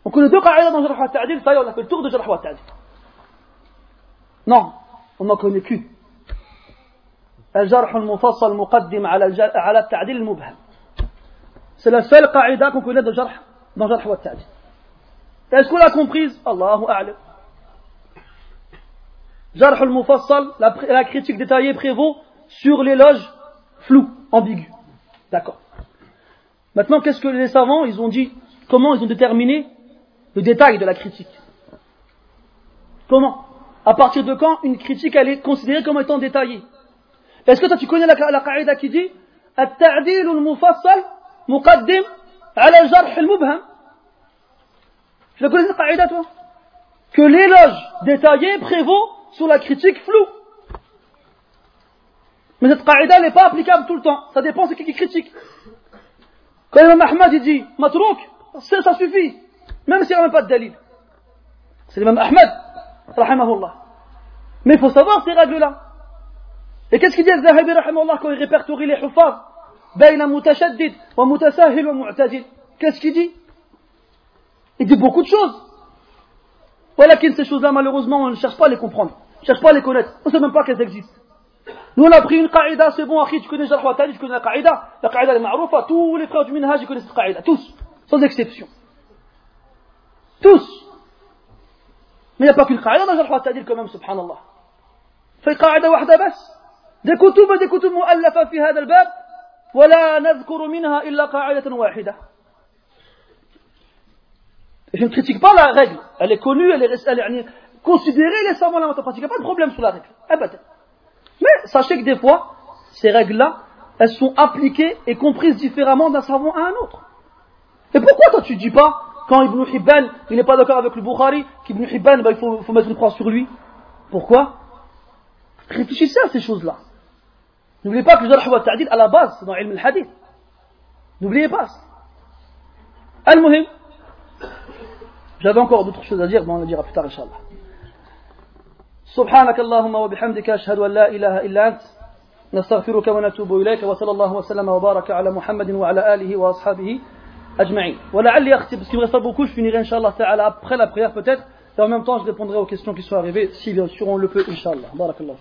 On connaît deux qaïdas dans jarh wa ta'dil, ça y est, on a fait le tour de jarh wa ta'dil. Non, on n'en connaît qu'une. الجرح المفصل مقدم على على التعديل المبهم. C'est la seule qaïda qu'on connaît de jarh dans Jarh wa Ta'dil. Est-ce qu'on l'a comprise Allahu A'lam. Jarh al-Mufassal, la, la critique détaillée prévaut sur l'éloge flou, ambigu. D'accord. Maintenant, qu'est-ce que les savants, ils ont dit Comment ils ont déterminé le détail de la critique Comment À partir de quand une critique, elle est considérée comme étant détaillée Est-ce que toi, tu connais la, la qaïda qui dit التعديل المفصل مقدم على الجرح المبهم Je la connais cette qaïda toi Que l'éloge détaillé prévaut sur la critique floue. Mais cette qaïda n'est pas applicable tout le temps. Ça dépend de qui qui critique. Quand Imam Ahmad il dit matrouk, ça suffit. Même s'il n'y a même pas de dalil. C'est l'imam Ahmad, rahimahullah. Mais il faut savoir ces règles-là. Et qu'est-ce qu'il dit Zahabi, rahimahullah, quand il répertorie les mu'tadil. Qu'est-ce qu'il dit? Il dit beaucoup de choses. Voilà que ces choses-là, malheureusement, on ne cherche pas à les comprendre. On ne cherche pas à les connaître. On ne sait même pas qu'elles existent. Nous, on a pris une qaïda, c'est bon, Akhi, tu connais Jarh tu connais la qaïda. La qaïda est maroufa. Tous les frères du minhaj, ils connaissent cette qaïda. Tous. Sans exception. Tous. Mais il n'y a pas qu'une qaïda dans Jarh wa quand même, subhanallah. في قاعدة واحدة بس دي كتب دي كتب مؤلفة في هذا الباب ولا نذكر منها إلا قاعدة واحدة je ne critique pas la règle. Elle est connue, elle est, elle est considérée, les savants la pratique. Il n'y a pas de problème sur la règle. Mais sachez que des fois, ces règles-là, elles sont appliquées et comprises différemment d'un savant à un autre. Et pourquoi toi tu dis pas, quand Ibn Hibban, il n'est pas d'accord avec le Bukhari, qu'Ibn Hibban, bah, il faut, faut, mettre une croix sur lui Pourquoi Réfléchissez à ces choses-là. N'oubliez pas que le Jarh wa Ta'dil, à la base, c'est dans Ilm al-Hadith. N'oubliez pas. Al-Muhim, j'avais encore d'autres choses à dire, mais on le dira plus tard, Inch'Allah. سبحانك اللهم وبحمدك أشهد أن لا إله إلا أنت نستغفرك ونتوب إليك وصلى الله وسلم وبارك على محمد وعلى آله وأصحابه ajma'in. Voilà, parce qu'il ne reste pas beaucoup, je finirai Inch'Allah après la prière peut-être, et en même temps je répondrai aux questions qui sont arrivées, si bien sûr on le peut Inch'Allah. Barakallah.